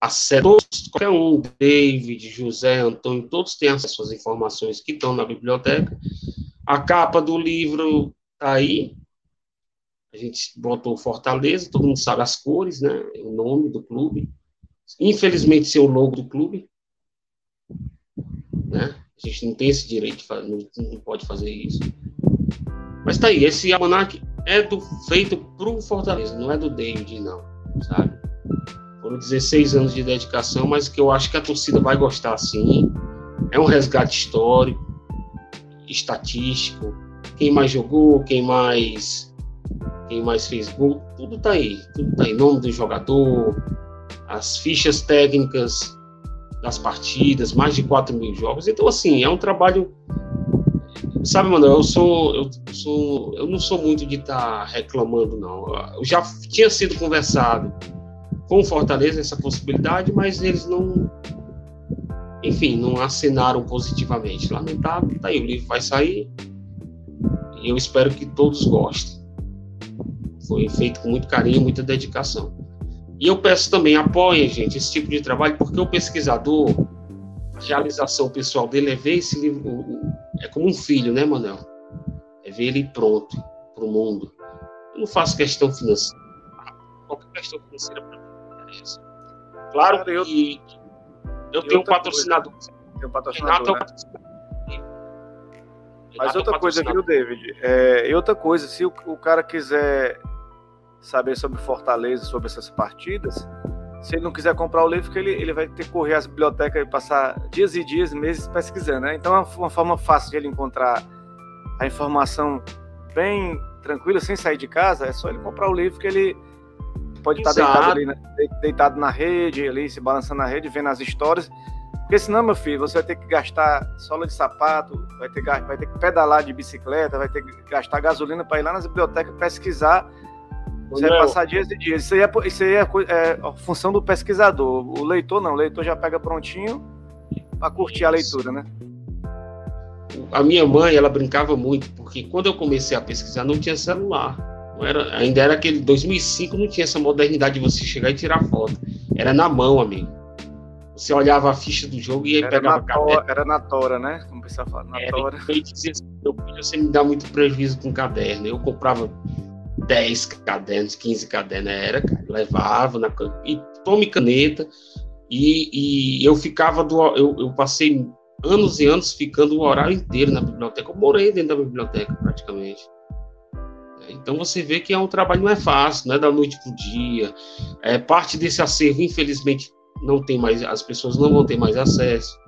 Acesso, qualquer um, David, José, Antônio, todos têm acesso às informações que estão na biblioteca. A capa do livro está aí. A gente botou Fortaleza, todo mundo sabe as cores, né? O nome do clube. Infelizmente, ser o logo do clube. Né? A gente não tem esse direito, não, não pode fazer isso. Mas tá aí, esse almanac é do, feito pro Fortaleza, não é do David, não, sabe? Foram 16 anos de dedicação, mas que eu acho que a torcida vai gostar sim. É um resgate histórico, estatístico, quem mais jogou, quem mais quem mais fez gol, tudo tá aí, tudo tá aí, nome do jogador, as fichas técnicas das partidas, mais de 4 mil jogos. Então, assim, é um trabalho Sabe, mano, eu sou, eu sou, eu não sou muito de estar tá reclamando, não. Eu já tinha sido conversado com Fortaleza essa possibilidade, mas eles não, enfim, não assinaram positivamente. Lamentável, tá aí, o livro vai sair e eu espero que todos gostem. Foi feito com muito carinho, muita dedicação. E eu peço também, apoiem, gente, esse tipo de trabalho, porque o pesquisador, a realização pessoal dele é ver esse livro, é como um filho, né, Manel? É ver ele pronto para o mundo. Eu não faço questão financeira. Qualquer questão financeira para. Claro Cara, eu, que eu tenho um patrocinador. Tem um patrocinador. Né? é um patrocinador. Mas outra coisa, viu, David? É, e outra coisa, se o, o cara quiser saber sobre Fortaleza, sobre essas partidas, se ele não quiser comprar o livro, ele, ele vai ter que correr às bibliotecas e passar dias e dias, meses pesquisando, né? Então é uma forma fácil de ele encontrar a informação bem tranquila, sem sair de casa, é só ele comprar o livro que ele pode estar deitado ali, né? deitado na rede, ali, se balançando na rede, vendo as histórias. Porque senão, meu filho, você vai ter que gastar sola de sapato, vai ter, vai ter que pedalar de bicicleta, vai ter que gastar gasolina para ir lá nas bibliotecas pesquisar você vai passar dias e dias. Isso aí, é, isso aí é, é a função do pesquisador. O leitor não, o leitor já pega prontinho para curtir a leitura, né? A minha mãe, ela brincava muito, porque quando eu comecei a pesquisar não tinha celular. Era, ainda era aquele 2005, não tinha essa modernidade de você chegar e tirar foto. Era na mão, amigo. Você olhava a ficha do jogo e aí era pegava na tora, Era na tora, né? Como o pessoal fala, na era, tora. Eu dizia assim, meu filho, você me dá muito prejuízo com caderno. Eu comprava 10 cadernos, 15 cadernos, era, cara, levava na, e tome caneta, e, e eu ficava do. Eu, eu, passei anos e anos ficando o horário inteiro na biblioteca. Eu morei dentro da biblioteca praticamente. Então você vê que é um trabalho não é fácil, não é da noite para o dia. É, parte desse acervo, infelizmente, não tem mais, as pessoas não vão ter mais acesso,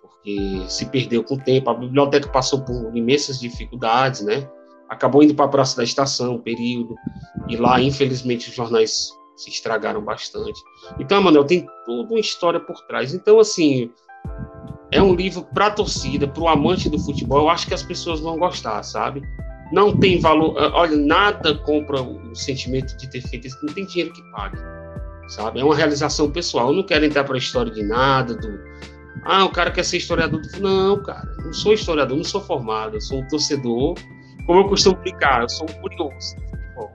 porque se perdeu com o tempo. A biblioteca passou por imensas dificuldades, né? acabou indo para a Praça da Estação, período, e lá, infelizmente, os jornais se estragaram bastante. Então, Manuel, tem toda uma história por trás. Então, assim, é um livro para torcida, para o amante do futebol. Eu acho que as pessoas vão gostar, sabe? Não tem valor. Eh, olha, nada compra o sentimento de ter feito isso. Não tem dinheiro que pague, sabe? É uma realização pessoal. Eu não quero entrar para a história de nada, do. Ah, o cara quer ser historiador. Não, cara, não sou historiador, não sou formado. Eu sou um torcedor como eu costumo explicar, eu sou um curioso Bom,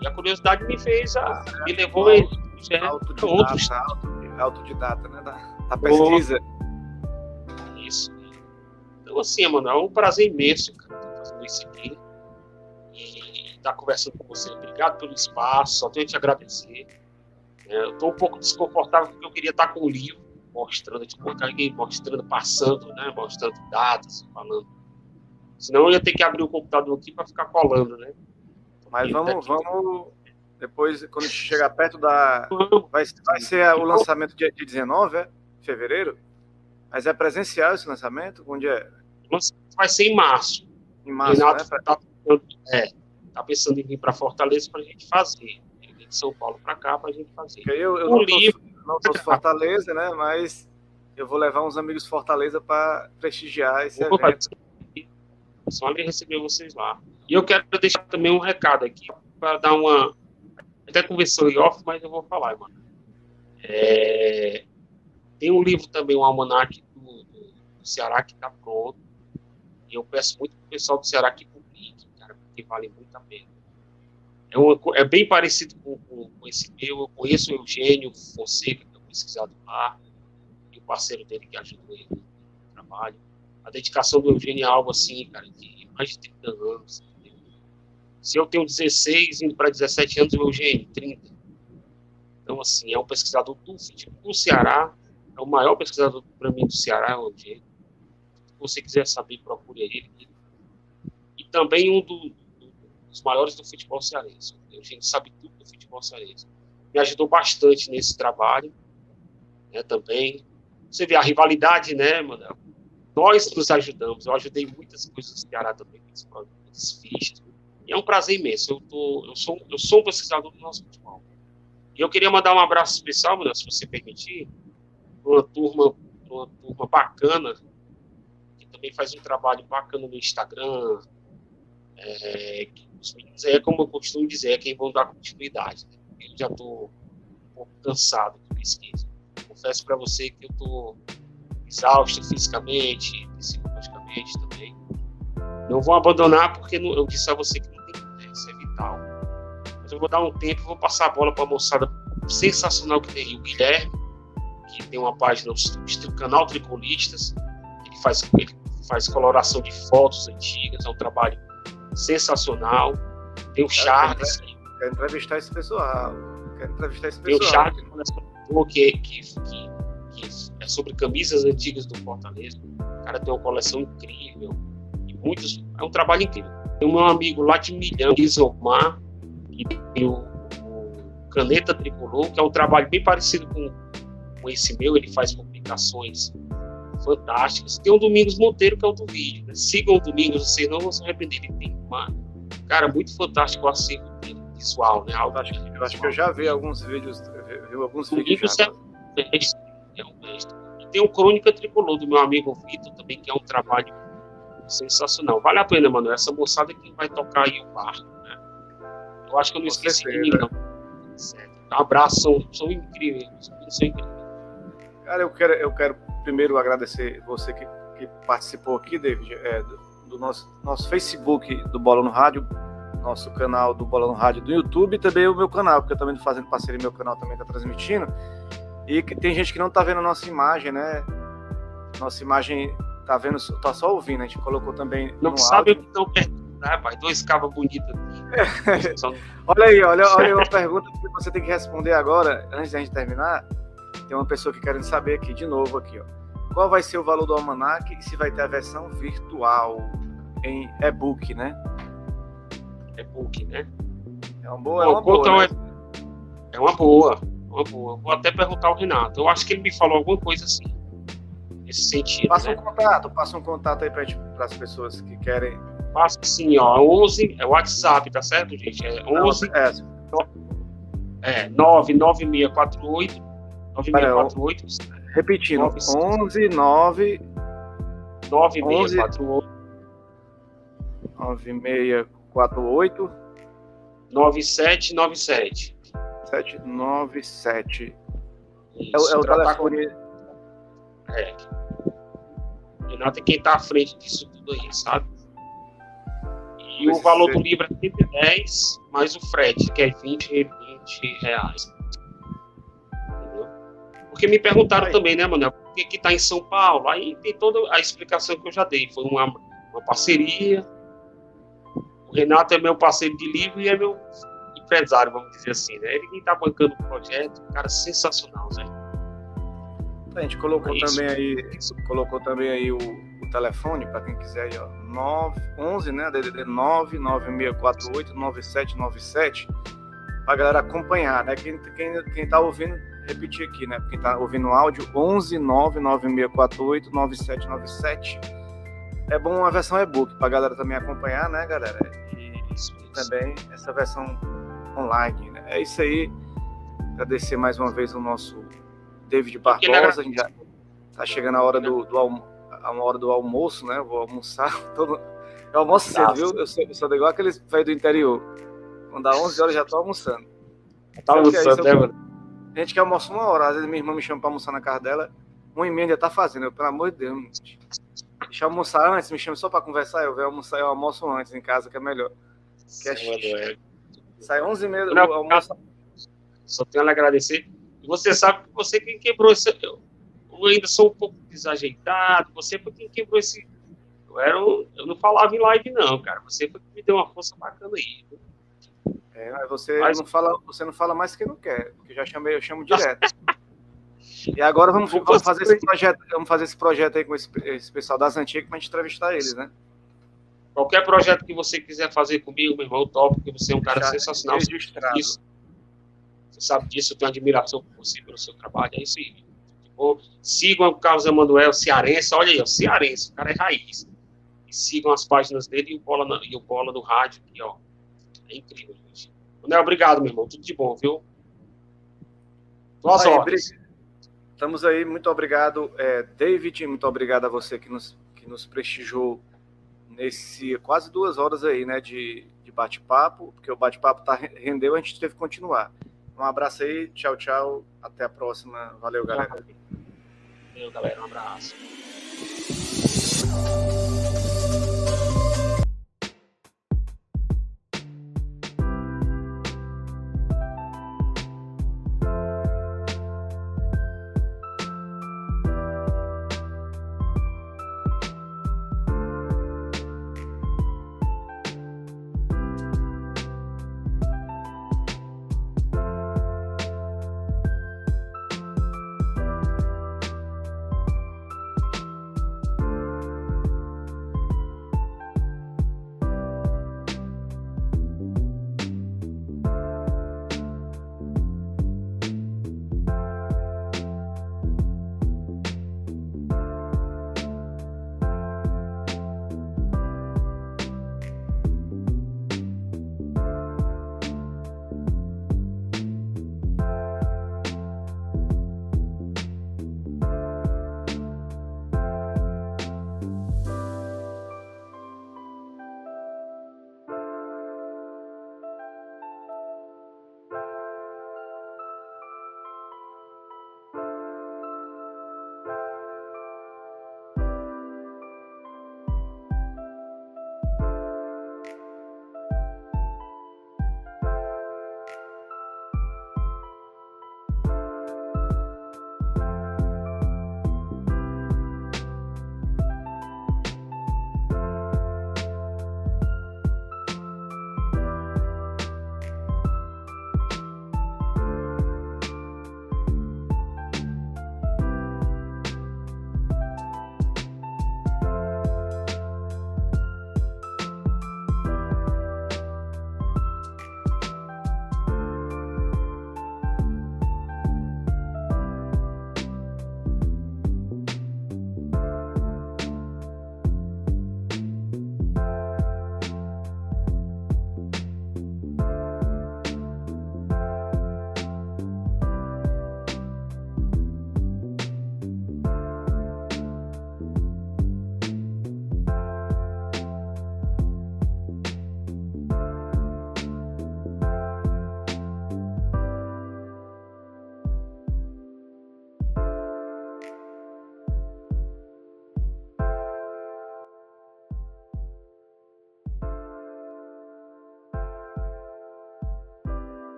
E a curiosidade me fez a. me levou a. É, autodidata, autodidata, né? Da, da pesquisa. Isso. Então, assim, mano, é um prazer imenso, cara, aqui. E estar conversando com você. Obrigado pelo espaço, só tenho que te agradecer. É, eu estou um pouco desconfortável porque eu queria estar com o livro, mostrando, tipo, mostrando, passando, né? Mostrando dados, falando Senão eu ia ter que abrir o computador aqui para ficar colando, né? Mas vamos, vamos. Depois, quando chegar perto da. Vai, vai ser o lançamento dia, dia 19, é? Fevereiro? Mas é presencial esse lançamento? Onde é? Vai ser em março. Em março, Renato né? tá, é, tá pensando em vir para Fortaleza para a gente fazer. de São Paulo para cá para a gente fazer. Eu, eu não, livro... não tô Fortaleza, né? Mas eu vou levar uns amigos Fortaleza para prestigiar esse Opa, evento. Só me receber vocês lá. E eu quero deixar também um recado aqui para dar uma. Até conversou em off, mas eu vou falar, mano. É... Tem um livro também, um almanac do, do, do Ceará que está pronto. E eu peço muito para o pessoal do Ceará que que vale muito a pena. É, uma, é bem parecido com, com, com, esse meu. Eu conheço o Eugênio Fonseca, que é um pesquisador lá, e o parceiro dele que ajudou ele no trabalho. A dedicação do Eugênio é algo assim, cara, de mais de 30 anos. Entendeu? Se eu tenho 16, indo para 17 anos, o Eugênio, 30. Então, assim, é um pesquisador do, do Ceará, é o maior pesquisador para mim do Ceará, o Eugênio. Se você quiser saber, procure ele. E também um do, os maiores do futebol cearense. A gente sabe tudo do futebol cearense. Me ajudou bastante nesse trabalho, né, também. Você vê a rivalidade, né, Manel? Nós nos ajudamos. Eu ajudei muitas coisas do Ceará também, muitas fichas. E é um prazer imenso. Eu, tô, eu, sou, eu sou um pesquisador do nosso futebol. E eu queria mandar um abraço especial, Manel, se você permitir, para uma turma, uma turma bacana, também faz um trabalho bacana no Instagram, é, os meninos é como eu costumo dizer, é quem vão dar continuidade. Né? Eu já estou um pouco cansado de pesquisa. Confesso para você que eu estou exausto fisicamente, psicologicamente também. Não vou abandonar porque eu disse a você que não tem né? isso é vital. Mas eu vou dar um tempo, vou passar a bola para a moçada sensacional que tem aí, o Guilherme, que tem uma página, o canal Tricolistas, faz, ele faz coloração de fotos antigas, é um trabalho sensacional. Tem o Charles. Quero entrevistar esse pessoal. Quero entrevistar esse pessoal. Tem o Charles, que, que, que, que é sobre camisas antigas do Fortaleza. O cara tem uma coleção incrível. E muitos, é um trabalho incrível. Tem o meu amigo lá de Milhão, Isomar, que tem o, o Caneta Tricolor, que é um trabalho bem parecido com, com esse meu. Ele faz publicações fantásticas. Tem o Domingos Monteiro, que é o do vídeo. Né? Sigam o Domingos, vocês não vão se arrepender. Ele tem uma, cara, muito fantástico o acervo visual, né? Algo acho, eu acho que eu já vi alguns vídeos, vi alguns vídeos já. É, é um mestre. E tem o Crônica Tricolor do meu amigo Vitor também, que é um trabalho sensacional. Vale a pena, mano. Essa moçada que vai tocar aí o barco, né? Eu acho que eu não Com esqueci certeza. de ninguém, não. Um abraço, são, são incríveis. São incríveis. Cara, eu quero, eu quero primeiro agradecer você que, que participou aqui, David, é, do, do, nosso, nosso Facebook do Bola no Rádio, nosso canal do Bola no Rádio do YouTube e também o meu canal, porque eu também estou fazendo parceria, meu canal também está transmitindo. E que, tem gente que não está vendo a nossa imagem, né? Nossa imagem tá vendo, tá só ouvindo, a gente colocou também. Não sabe áudio. o que estão perguntando, né, rapaz? Dois cabos bonitos [LAUGHS] olha aí, olha, olha uma pergunta que você tem que responder agora, antes da gente terminar. Tem uma pessoa que querendo saber aqui, de novo aqui, ó. Qual vai ser o valor do almanac e se vai ter a versão virtual em e-book, né? E-book, né? É uma boa, é uma boa, né? é uma boa, uma boa. Vou até perguntar ao Renato. Eu acho que ele me falou alguma coisa assim, nesse sentido. Passa né? um contato, passa um contato aí para as pessoas que querem. Passa sim, ó. 11, é o WhatsApp, tá certo, gente? É 11. é. É, 99648 9648. Repetindo, 11 9 9648 9648 9797 797 Isso, é, é o telefone. Com... É. Renato é quem tá à frente disso tudo aí, sabe? E o valor do livro é 110, mais o frete, que é 20, 20 reais. Porque me perguntaram também, né, Manuel, por que está em São Paulo? Aí tem toda a explicação que eu já dei. Foi uma, uma parceria. O Renato é meu parceiro de livro e é meu empresário, vamos dizer assim, né? Ele está bancando o projeto, um cara sensacional, né? A gente colocou é também aí, colocou também aí o, o telefone para quem quiser aí, ó, 9, 11, né, DDD 99648 9797 para galera acompanhar, né? Quem, quem, quem tá ouvindo repetir aqui, né? Quem está ouvindo o áudio, 11 99648 9797. É bom uma versão e-book para a galera também acompanhar, né, galera? E, também essa versão online, né? É isso aí. Agradecer mais uma vez o nosso David Barbosa. A gente já tá chegando a hora do, do a uma hora do almoço, né? Eu vou almoçar. [LAUGHS] Todo... Eu almoço cedo, viu? Eu sou, eu sou igual aqueles velhos do interior. Quando dá 11 horas já tô almoçando. Tá almoçando, né, mano? A gente que almoça uma hora, às vezes minha irmã me chama pra almoçar na casa dela, uma e meia já tá fazendo, eu, pelo amor de Deus. Deixa eu almoçar antes, me chama só pra conversar, eu venho almoçar, eu almoço antes em casa, que é melhor. Que é, Sai 11 e meia do almoço. Só tenho a agradecer. Você sabe que você quem quebrou esse. Eu, ainda sou um pouco desajeitado. Você foi quem quebrou esse. Eu, era um, eu não falava em live, não, cara. Você foi que me deu uma força bacana aí. É, você, mas... Não fala, você não fala mais que não quer, porque já chamei, eu chamo direto. [LAUGHS] e agora vamos, vamos, fazer esse projeto, vamos fazer esse projeto aí com esse, esse pessoal das antigas para gente entrevistar eles, né? Qualquer projeto que você quiser fazer comigo, meu irmão, top, porque você é um cara Já sensacional. Registrado. Você sabe disso, eu tenho admiração por você, pelo seu trabalho. É isso aí. Tipo, sigam o Carlos Emanuel, cearense, olha aí, ó, cearense, o cara é raiz. E sigam as páginas dele e o Bola, na, e o bola do rádio aqui, ó. É incrível. Né, obrigado, meu irmão. Tudo de bom, viu? Boas horas. Estamos aí, muito obrigado, é, David, muito obrigado a você que nos, que nos prestigiou nesse quase duas horas aí, né, de, de bate-papo, porque o bate-papo tá, rendeu, a gente teve que continuar. Um abraço aí, tchau, tchau, até a próxima. Valeu, galera. Valeu, galera, um abraço.